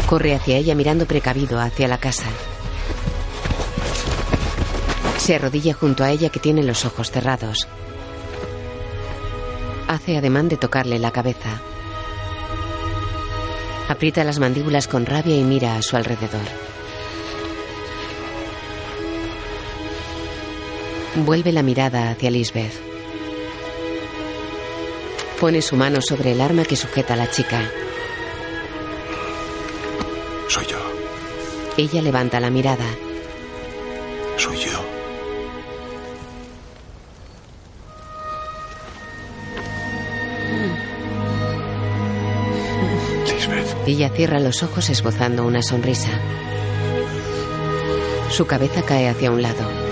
Corre hacia ella mirando precavido hacia la casa. Se arrodilla junto a ella que tiene los ojos cerrados. Hace ademán de tocarle la cabeza. Aprieta las mandíbulas con rabia y mira a su alrededor. Vuelve la mirada hacia Lisbeth. Pone su mano sobre el arma que sujeta a la chica. Soy yo. Ella levanta la mirada. Soy yo. Lisbeth. Ella cierra los ojos esbozando una sonrisa. Su cabeza cae hacia un lado.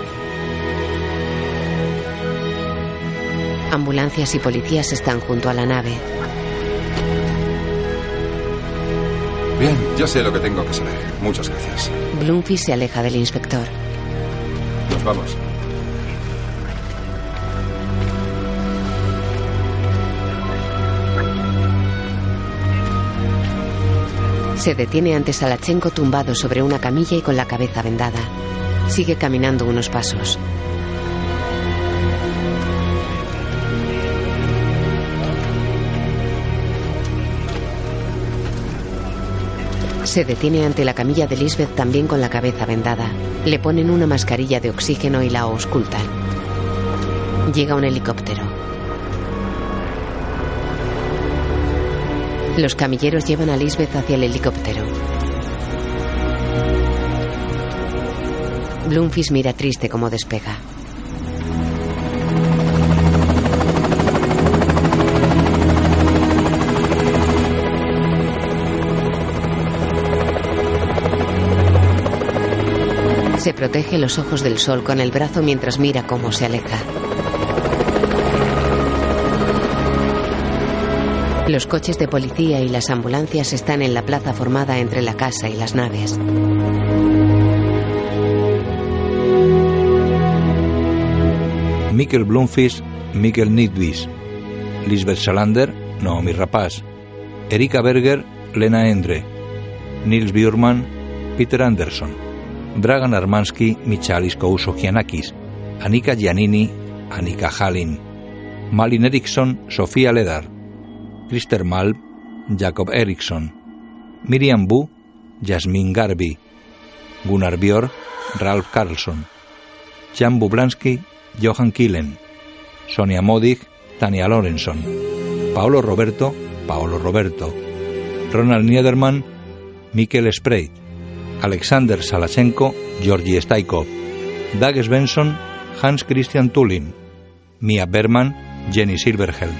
Ambulancias y policías están junto a la nave. Bien, ya sé lo que tengo que saber. Muchas gracias. Bloomfield se aleja del inspector. Nos vamos. Se detiene ante Salachenko tumbado sobre una camilla y con la cabeza vendada. Sigue caminando unos pasos. Se detiene ante la camilla de Lisbeth también con la cabeza vendada. Le ponen una mascarilla de oxígeno y la auscultan. Llega un helicóptero. Los camilleros llevan a Lisbeth hacia el helicóptero. Bloomfish mira triste como despega. Se protege los ojos del sol con el brazo mientras mira cómo se aleja. Los coches de policía y las ambulancias están en la plaza formada entre la casa y las naves. Mikkel Blomfish, Mikkel Nidvis, Lisbeth Salander, Naomi Rapaz, Erika Berger, Lena Endre, Nils Bjurman, Peter Anderson, Dragan Armansky, Michalis Kousogianakis, Anika Giannini, Anika Halin, Malin Eriksson, Sofía Ledar, Christer Malm, Jacob Eriksson, Miriam Bu, Jasmine Garby, Gunnar Björk, Ralph Carlson, Jan Bublansky, Johan Killen, Sonia Modig, Tania Lorenson, Paolo Roberto, Paolo Roberto, Ronald Niederman, Mikkel Spreit, Alexander Salashenko, Georgi Staikov, Dag Svensson, Hans Christian Tullin, Mia Berman, Jenny Silverhelm,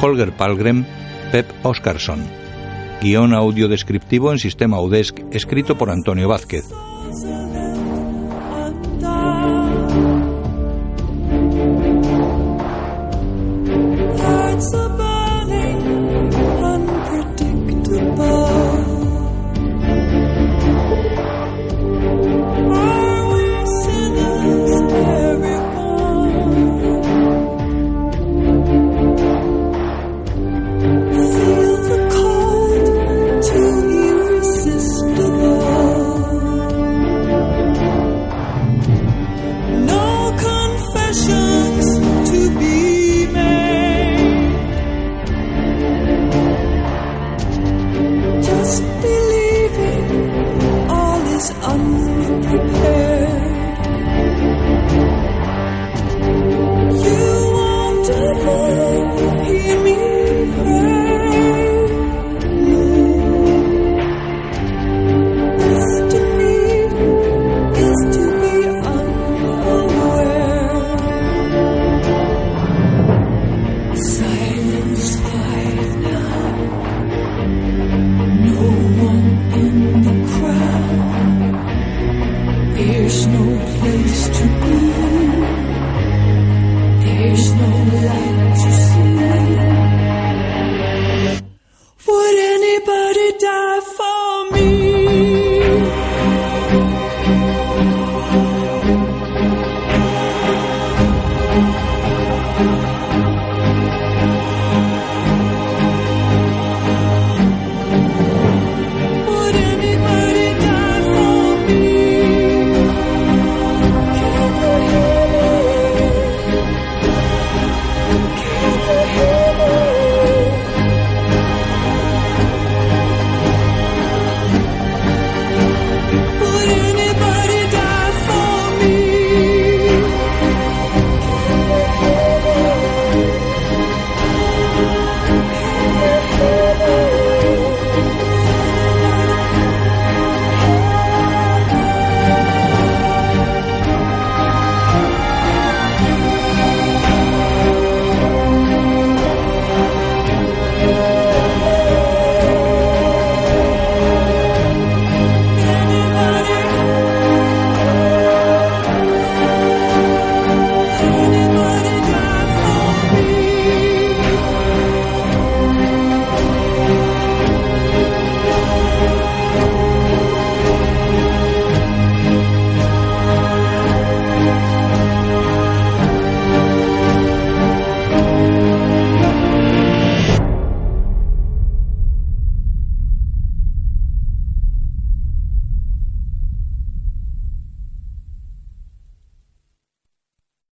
Holger Palgren, Pep Oscarson. Guión audio descriptivo en sistema UDESC escrito por Antonio Vázquez.